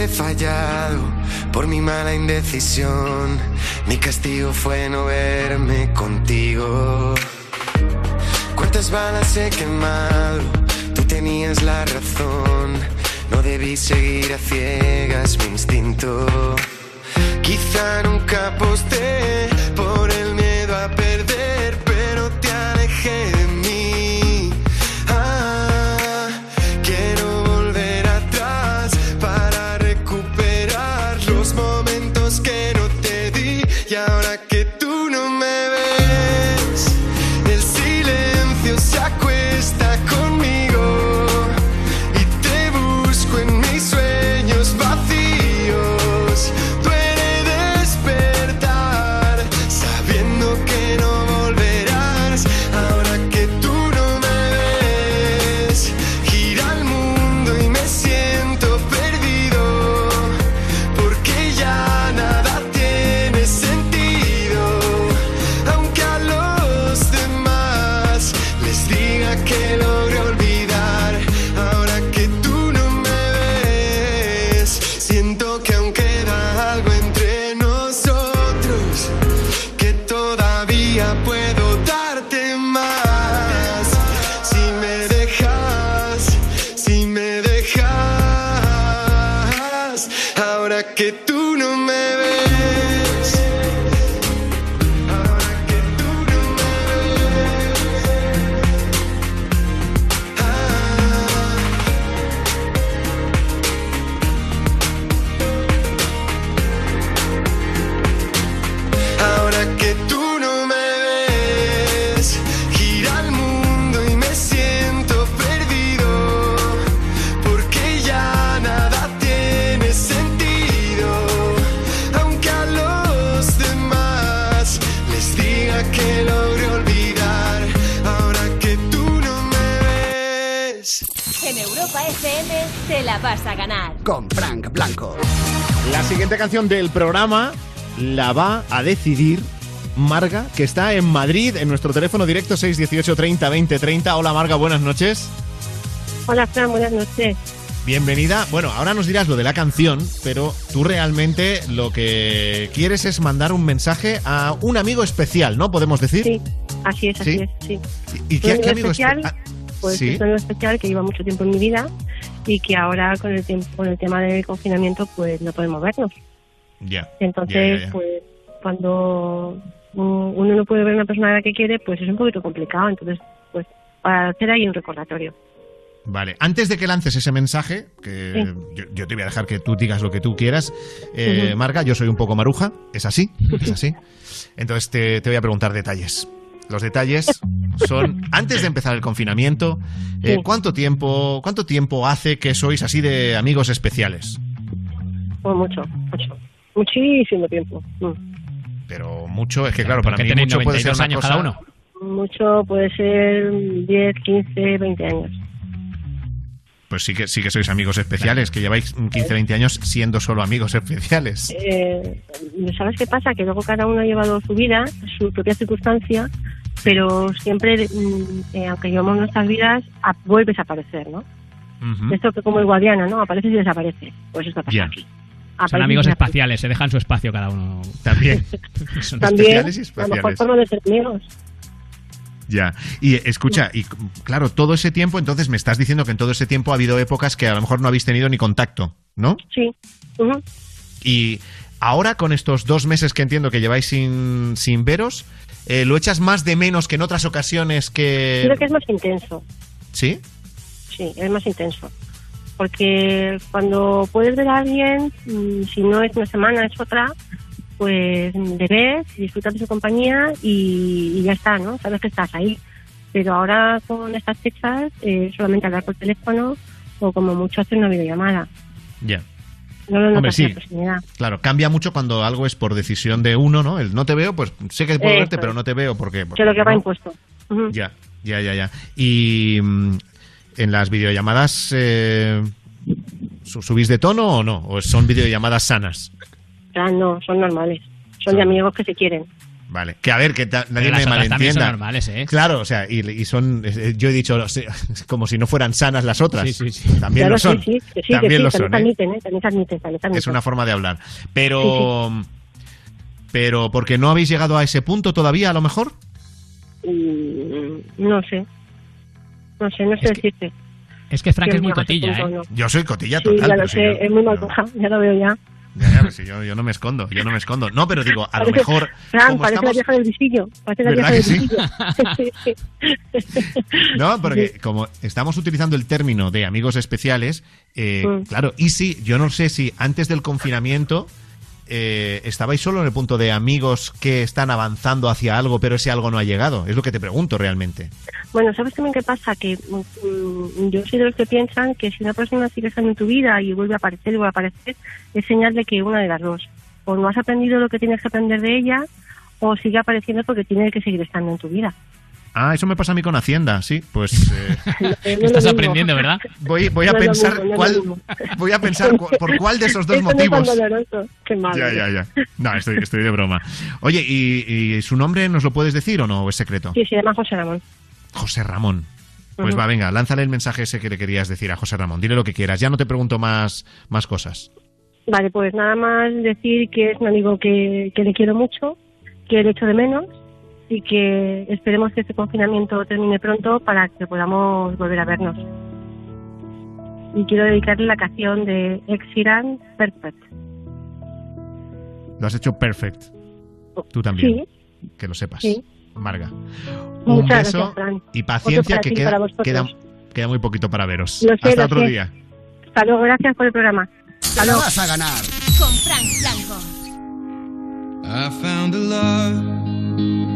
fallado por mi mala indecisión? Mi castigo fue no verme contigo. ¿Cuántas balas he quemado? Tú tenías la razón. No debí seguir a ciegas mi instinto. Quizá nunca aposté por el miedo a perder, siguiente canción del programa la va a decidir Marga, que está en Madrid, en nuestro teléfono directo 618 30 20 30. Hola Marga, buenas noches. Hola Fran, buenas noches. Bienvenida. Bueno, ahora nos dirás lo de la canción, pero tú realmente lo que quieres es mandar un mensaje a un amigo especial, ¿no? Podemos decir. Sí, así es, así ¿Sí? es, sí. ¿Y qué, Un qué amigo especial, espe- ah, Pues sí. es un amigo especial que lleva mucho tiempo en mi vida y que ahora con el tiempo, con el tema del confinamiento pues no podemos vernos. Ya. Entonces, pues cuando uno no puede ver a una persona a la que quiere, pues es un poquito complicado. Entonces, pues para hacer ahí un recordatorio. Vale, antes de que lances ese mensaje, que Sí. yo, yo te voy a dejar que tú digas lo que tú quieras, eh. Marga, yo soy un poco maruja, es así, es así. Entonces te, te voy a preguntar detalles. Los detalles son, antes de empezar el confinamiento, eh, Sí. ¿cuánto, tiempo, ¿cuánto tiempo hace que sois así de amigos especiales? Pues mucho, mucho. Muchísimo tiempo. Mm. Pero mucho, es que claro, para que mí tenéis mucho puede ser 92 una años cosa... cada uno. Mucho puede ser 10, 15, 20 años. Pues sí que, sí que sois amigos especiales, que lleváis 15, 20 años siendo solo amigos especiales. Eh, ¿Sabes qué pasa? Que luego cada uno ha llevado su vida, su propia circunstancia, pero siempre, mm, eh, aunque llevamos nuestras vidas, a- vuelves a aparecer, ¿no? Esto que como el guardiana, ¿no? Apareces y desaparece. Pues esto pasa aquí. Son amigos desapareces. espaciales, se dejan su espacio cada uno. También. Son También, y a lo mejor espaciales. forma de ser amigos. Ya. Y eh, escucha, y claro, todo ese tiempo, entonces me estás diciendo que en todo ese tiempo ha habido épocas que a lo mejor no habéis tenido ni contacto, ¿no? Sí. Ujú. Y ahora con estos dos meses que entiendo que lleváis sin, sin veros, eh, ¿lo echas más de menos que en otras ocasiones que... Creo que es más intenso. ¿Sí? Sí, es más intenso. Porque cuando puedes ver a alguien, mm, si no es una semana, es otra, pues le ves, disfrutas de su compañía y, y ya está, ¿no? Sabes que estás ahí. Pero ahora con estas fechas, eh, solamente hablar por teléfono o como mucho hacer una videollamada. Ya. No lo Hombre, notas sí. Claro, cambia mucho cuando algo es por decisión de uno, ¿no? El no te veo, pues sé que puedo Eso verte, es. pero no te veo porque... Que lo que va ¿no? impuesto. Ya, ya, ya, ya. Y mm, en las videollamadas, eh, ¿su- ¿subís de tono o no? ¿O son videollamadas sanas? Ya no, son normales. Son de amigos que se quieren. Vale. Que a ver, que ta- nadie las me otras también son malentienda. normales, ¿eh? Claro, o sea, y, y son, yo he dicho, como si no fueran sanas las otras. Sí, sí, sí. También Claro, lo son. Sí, sí, sí, También sí, lo también son, se ¿eh? admiten, ¿eh? También se admiten, también Es una forma de hablar. Pero, pero porque no habéis llegado a ese punto todavía, a lo mejor. Mm, no sé. No sé, no sé decirte. Es que Frank Sí, es muy cotilla, punto, ¿eh? no. Yo soy cotilla Sí, total. ya pero lo si sé, yo- es muy mal cojado, ya lo veo ya. Ya, ya, pues yo, yo no me escondo, yo no me escondo. No, pero digo, a lo Parece- mejor. Fran, como parece la estamos- vieja del visillo. Parece la ¿Verdad vieja del que sí? visillo. No, porque como estamos utilizando el término de amigos especiales, eh, Mm. claro, y si, yo no sé si antes del confinamiento eh, estabais solo en el punto de amigos que están avanzando hacia algo, pero ese algo no ha llegado. Es lo que te pregunto realmente. Bueno, ¿sabes también qué pasa? Que mm, yo soy de los que piensan que si una persona sigue estando en tu vida y vuelve a aparecer y vuelve a aparecer, es señal de que una de las dos. O no has aprendido lo que tienes que aprender de ella, o sigue apareciendo porque tiene que seguir estando en tu vida. Ah, eso me pasa a mí con Hacienda, sí. Pues eh, No Estás aprendiendo, ¿verdad? voy, voy a No pensar mismo, no cuál, voy a pensar cu- por cuál de esos dos Eso no es tan motivos. doloroso. Qué malo. Ya, ya, ya. No, estoy, estoy de broma. Oye, ¿y, y su nombre nos lo puedes decir o no? ¿O es secreto? Sí, se llama José Ramón. José Ramón. Pues va, venga, lánzale el mensaje ese que le querías decir a José Ramón. Dile lo que quieras. Ya no te pregunto más, más cosas. Vale, pues nada más decir que es un amigo que, que le quiero mucho, que le echo de menos y que esperemos que este confinamiento termine pronto para que podamos volver a vernos. Y quiero dedicarle la canción de Ex Sheeran, Perfect. Lo has hecho perfect. Tú también. Sí, Que lo sepas. Sí. Marga. Un Muchas beso gracias, Fran. y paciencia que queda, queda, queda muy poquito para veros. Lo sé, Hasta lo otro sé. día. Hasta luego, gracias por el programa. Hasta luego. vas a ganar. Con Frank Blanco. I found a love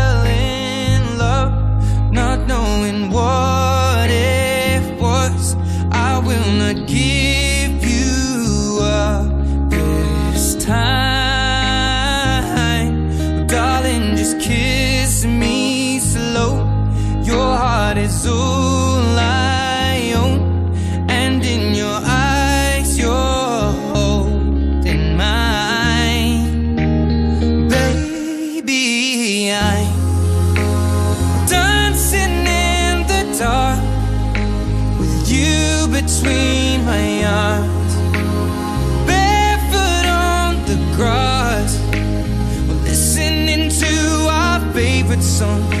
all I own, and in your eyes, you're holding mine. Baby, I'm dancing in the dark with you between my arms, barefoot on the grass, listening to our favorite song.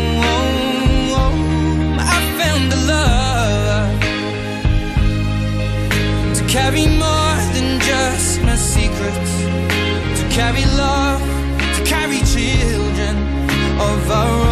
To carry more than just my secrets, to carry love, to carry children of our own.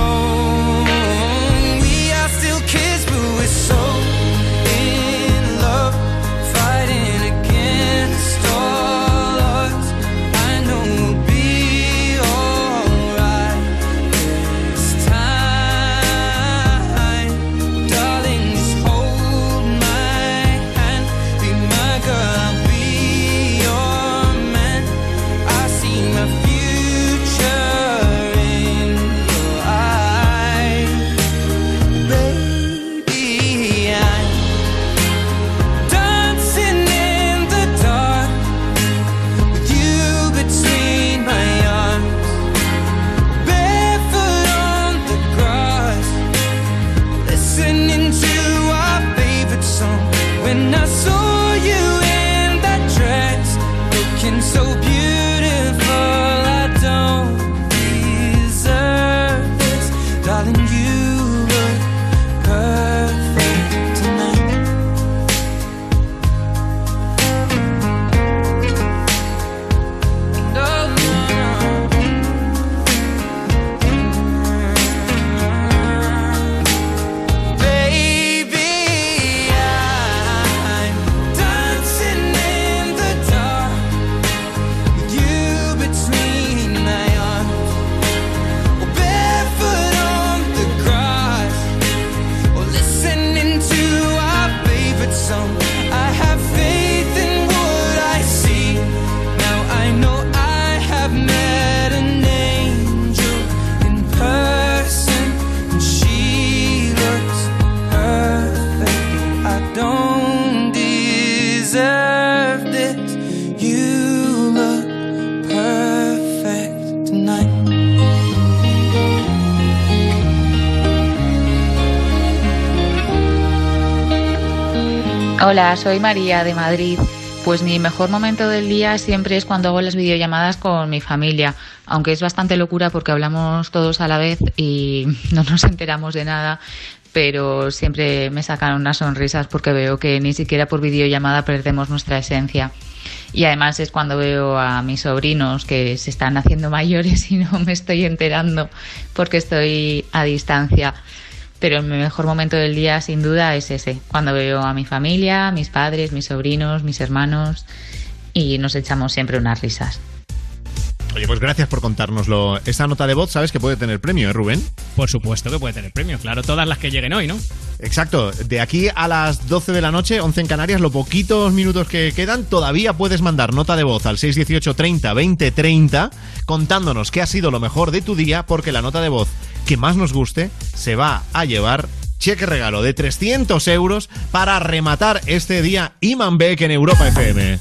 Hola, soy María de Madrid. Pues mi mejor momento del día siempre es cuando hago las videollamadas con mi familia, aunque es bastante locura porque hablamos todos a la vez y no nos enteramos de nada, pero siempre me sacan unas sonrisas porque veo que ni siquiera por videollamada perdemos nuestra esencia. Y además es cuando veo a mis sobrinos que se están haciendo mayores y no me estoy enterando porque estoy a distancia. Pero mi mejor momento del día, sin duda, es ese, cuando veo a mi familia, mis padres, mis sobrinos, mis hermanos y nos echamos siempre unas risas. Oye, pues gracias por contárnoslo. Esta nota de voz, sabes que puede tener premio, ¿eh, Rubén? Por supuesto que puede tener premio, claro, todas las que lleguen hoy, ¿no? Exacto, de aquí a las 12 de la noche, 11 en Canarias, los poquitos minutos que quedan, todavía puedes mandar nota de voz al 618 30 20 30 contándonos qué ha sido lo mejor de tu día, porque la nota de voz que más nos guste se va a llevar cheque regalo de 300 euros para rematar este día Iman Beck en Europa FM.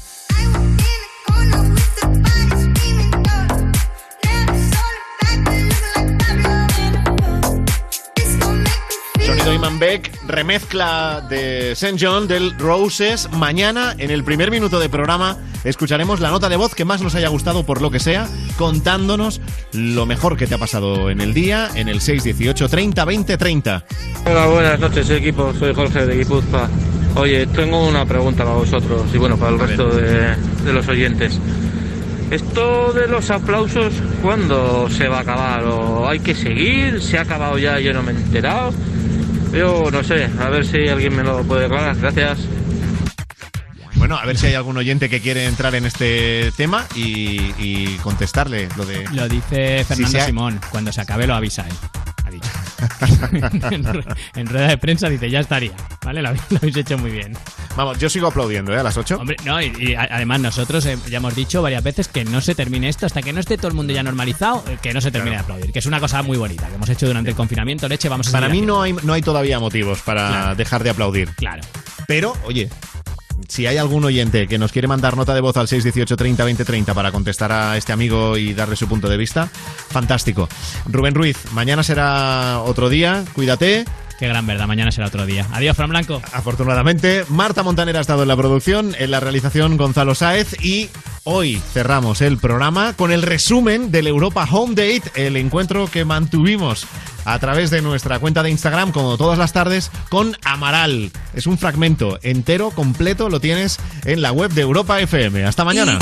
Beck, remezcla de St. John del Roses. Mañana, en el primer minuto de programa, escucharemos la nota de voz que más nos haya gustado por lo que sea, contándonos lo mejor que te ha pasado en el día en el 618 30 20 30. Hola, buenas noches equipo, soy Jorge de Guipúzcoa. Oye, tengo una pregunta para vosotros y bueno, para el resto de, de los oyentes. Esto de los aplausos, ¿cuándo se va a acabar? ¿O hay que seguir? ¿Se ha acabado ya yo no me he enterado? Yo no sé, a ver si alguien me lo puede aclarar. Gracias. Bueno, a ver si hay algún oyente que quiere entrar en este tema y, y contestarle lo de... Lo dice Fernando Si se ha- Simón, cuando se acabe lo avisa él. Ha dicho. en, ru- en rueda de prensa dice, ya estaría. ¿Vale? Lo habéis hecho muy bien. Vamos, yo sigo aplaudiendo, ¿eh? A las 8. Hombre, no, y, además nosotros eh, ya hemos dicho varias veces que no se termine esto hasta que no esté todo el mundo ya normalizado, eh, que no se termine de aplaudir, que es una cosa muy bonita que hemos hecho durante el confinamiento, leche, vamos a Para mí no hay, no hay todavía motivos para Claro. dejar de aplaudir. Claro. Pero, oye, si hay algún oyente que nos quiere mandar nota de voz al 618 30 20 30 para contestar a este amigo y darle su punto de vista, fantástico. Rubén Ruiz, mañana será otro día, cuídate Qué gran verdad, mañana será otro día. Adiós, Fran Blanco. Afortunadamente, Marta Montaner ha estado en la producción, en la realización Gonzalo Sáez y hoy cerramos el programa con el resumen del Europa Home Date, el encuentro que mantuvimos a través de nuestra cuenta de Instagram, como todas las tardes, con Amaral. Es un fragmento entero, completo, lo tienes en la web de Europa FM. Hasta mañana.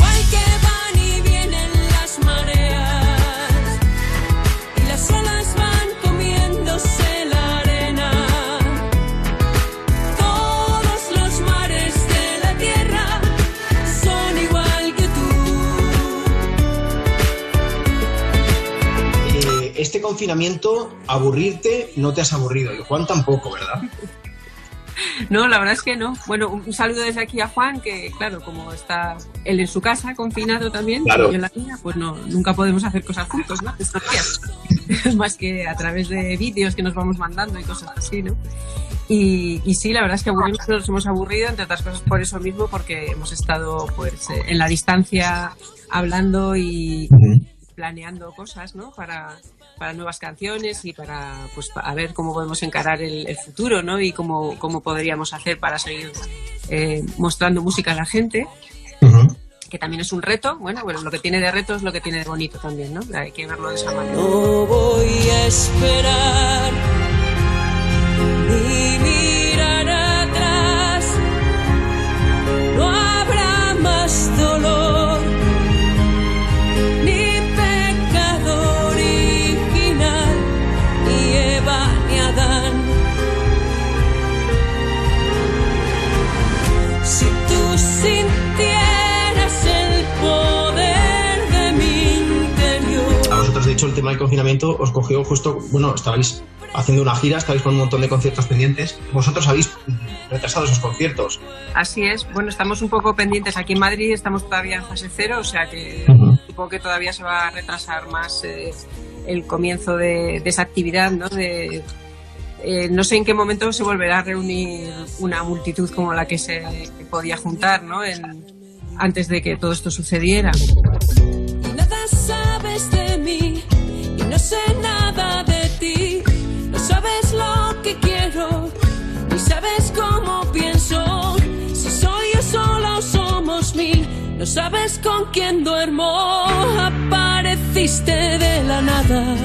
Este confinamiento, aburrirte, no te has aburrido. Y Juan tampoco, ¿verdad? No, la verdad es que no. Bueno, un saludo desde aquí a Juan, que claro, como está él en su casa, confinado también, Claro. y yo en la mía, pues no, nunca podemos hacer cosas juntos, ¿no? Estos días. Más que a través de vídeos que nos vamos mandando y cosas así, ¿no? Y, y sí, la verdad es que aburrirnos nos hemos aburrido, entre otras cosas por eso mismo, porque hemos estado pues eh, en la distancia hablando y planeando cosas, ¿no? Para, para nuevas canciones y para pues a ver cómo podemos encarar el, el futuro, ¿no? Y cómo, cómo podríamos hacer para seguir eh, mostrando música a la gente. Que también es un reto. Bueno, bueno, lo que tiene de reto es lo que tiene de bonito también, ¿no? Hay que verlo de esa manera. No voy a esperar ni tema del confinamiento os cogió justo, bueno, estabais haciendo una gira, estabais con un montón de conciertos pendientes. Vosotros habéis retrasado esos conciertos. Así es. Bueno, estamos un poco pendientes. Aquí en Madrid estamos todavía en fase cero, o sea que supongo que todavía se va a retrasar más eh, el comienzo de, de esa actividad, ¿no? De, eh, no sé en qué momento se volverá a reunir una multitud como la que se podía juntar, ¿no? En- antes de que todo esto sucediera. Sé nada de ti. No sabes lo que quiero ni sabes cómo pienso. Si soy yo sola o somos mil, no sabes con quién duermo. Apareciste de la nada.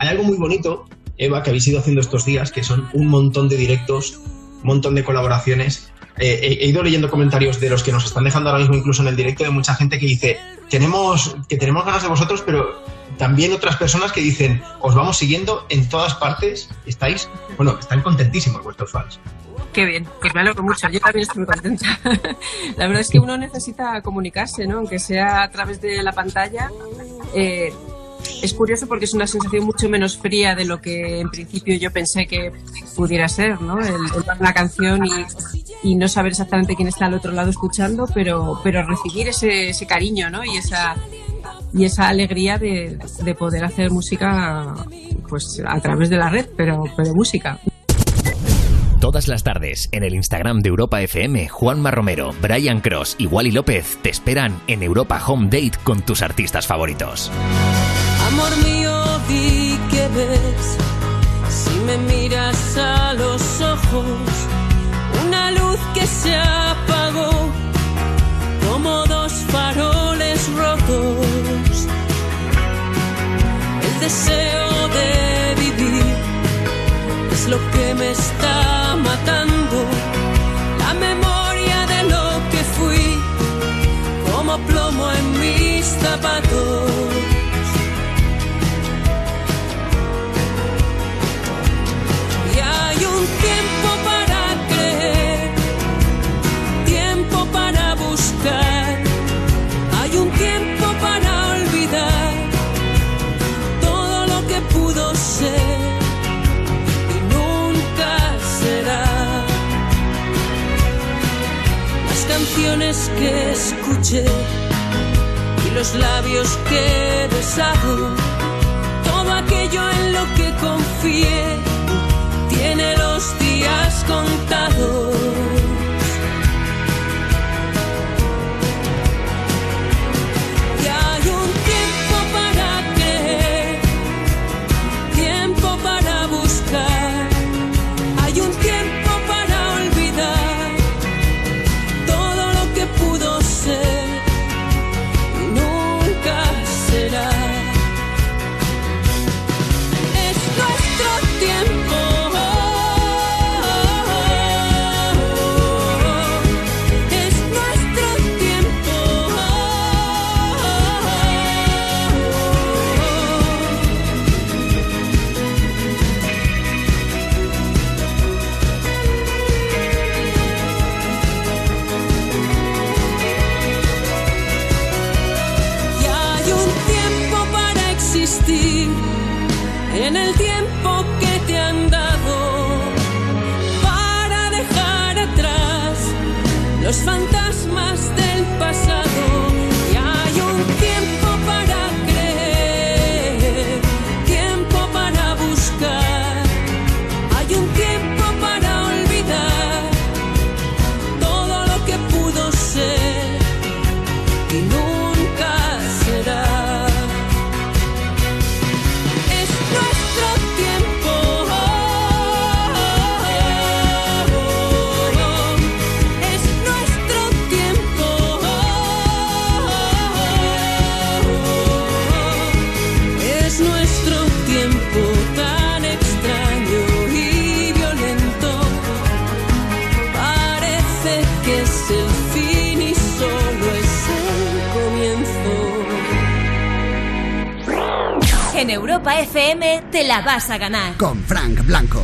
Hay algo muy bonito, Eva, que habéis ido haciendo estos días, que son un montón de directos, un montón de colaboraciones. Eh, he, he ido leyendo comentarios de los que nos están dejando ahora mismo, incluso en el directo, de mucha gente que dice, tenemos, que tenemos ganas de vosotros, pero también otras personas que dicen, os vamos siguiendo en todas partes, estáis, bueno, están contentísimos vuestros fans. Qué bien, pues me alegro mucho. Yo también estoy muy contenta. la verdad es que uno necesita comunicarse, ¿no? Aunque sea a través de la pantalla. Eh, es curioso porque es una sensación mucho menos fría de lo que en principio yo pensé que pudiera ser, ¿no? El, el una canción y, y no saber exactamente quién está al otro lado escuchando, pero, pero recibir ese, ese cariño, ¿no? Y esa, y esa alegría de, de poder hacer música pues a través de la red, pero, pero música. Todas las tardes, en el Instagram de Europa FM, Juanma Romero, Brian Cross y Wally López te esperan en Europa Home Date con tus artistas favoritos. Amor mío, di que ves. Si me miras a los ojos, una luz que se apagó, rotos. El deseo de vivir es lo que me está matando. La memoria de lo que fui, como plomo en mis zapatos. Canciones que escuché y los labios que he besado, todo aquello en lo que confié tiene los días contados. FM te la vas a ganar. Con Frank Blanco.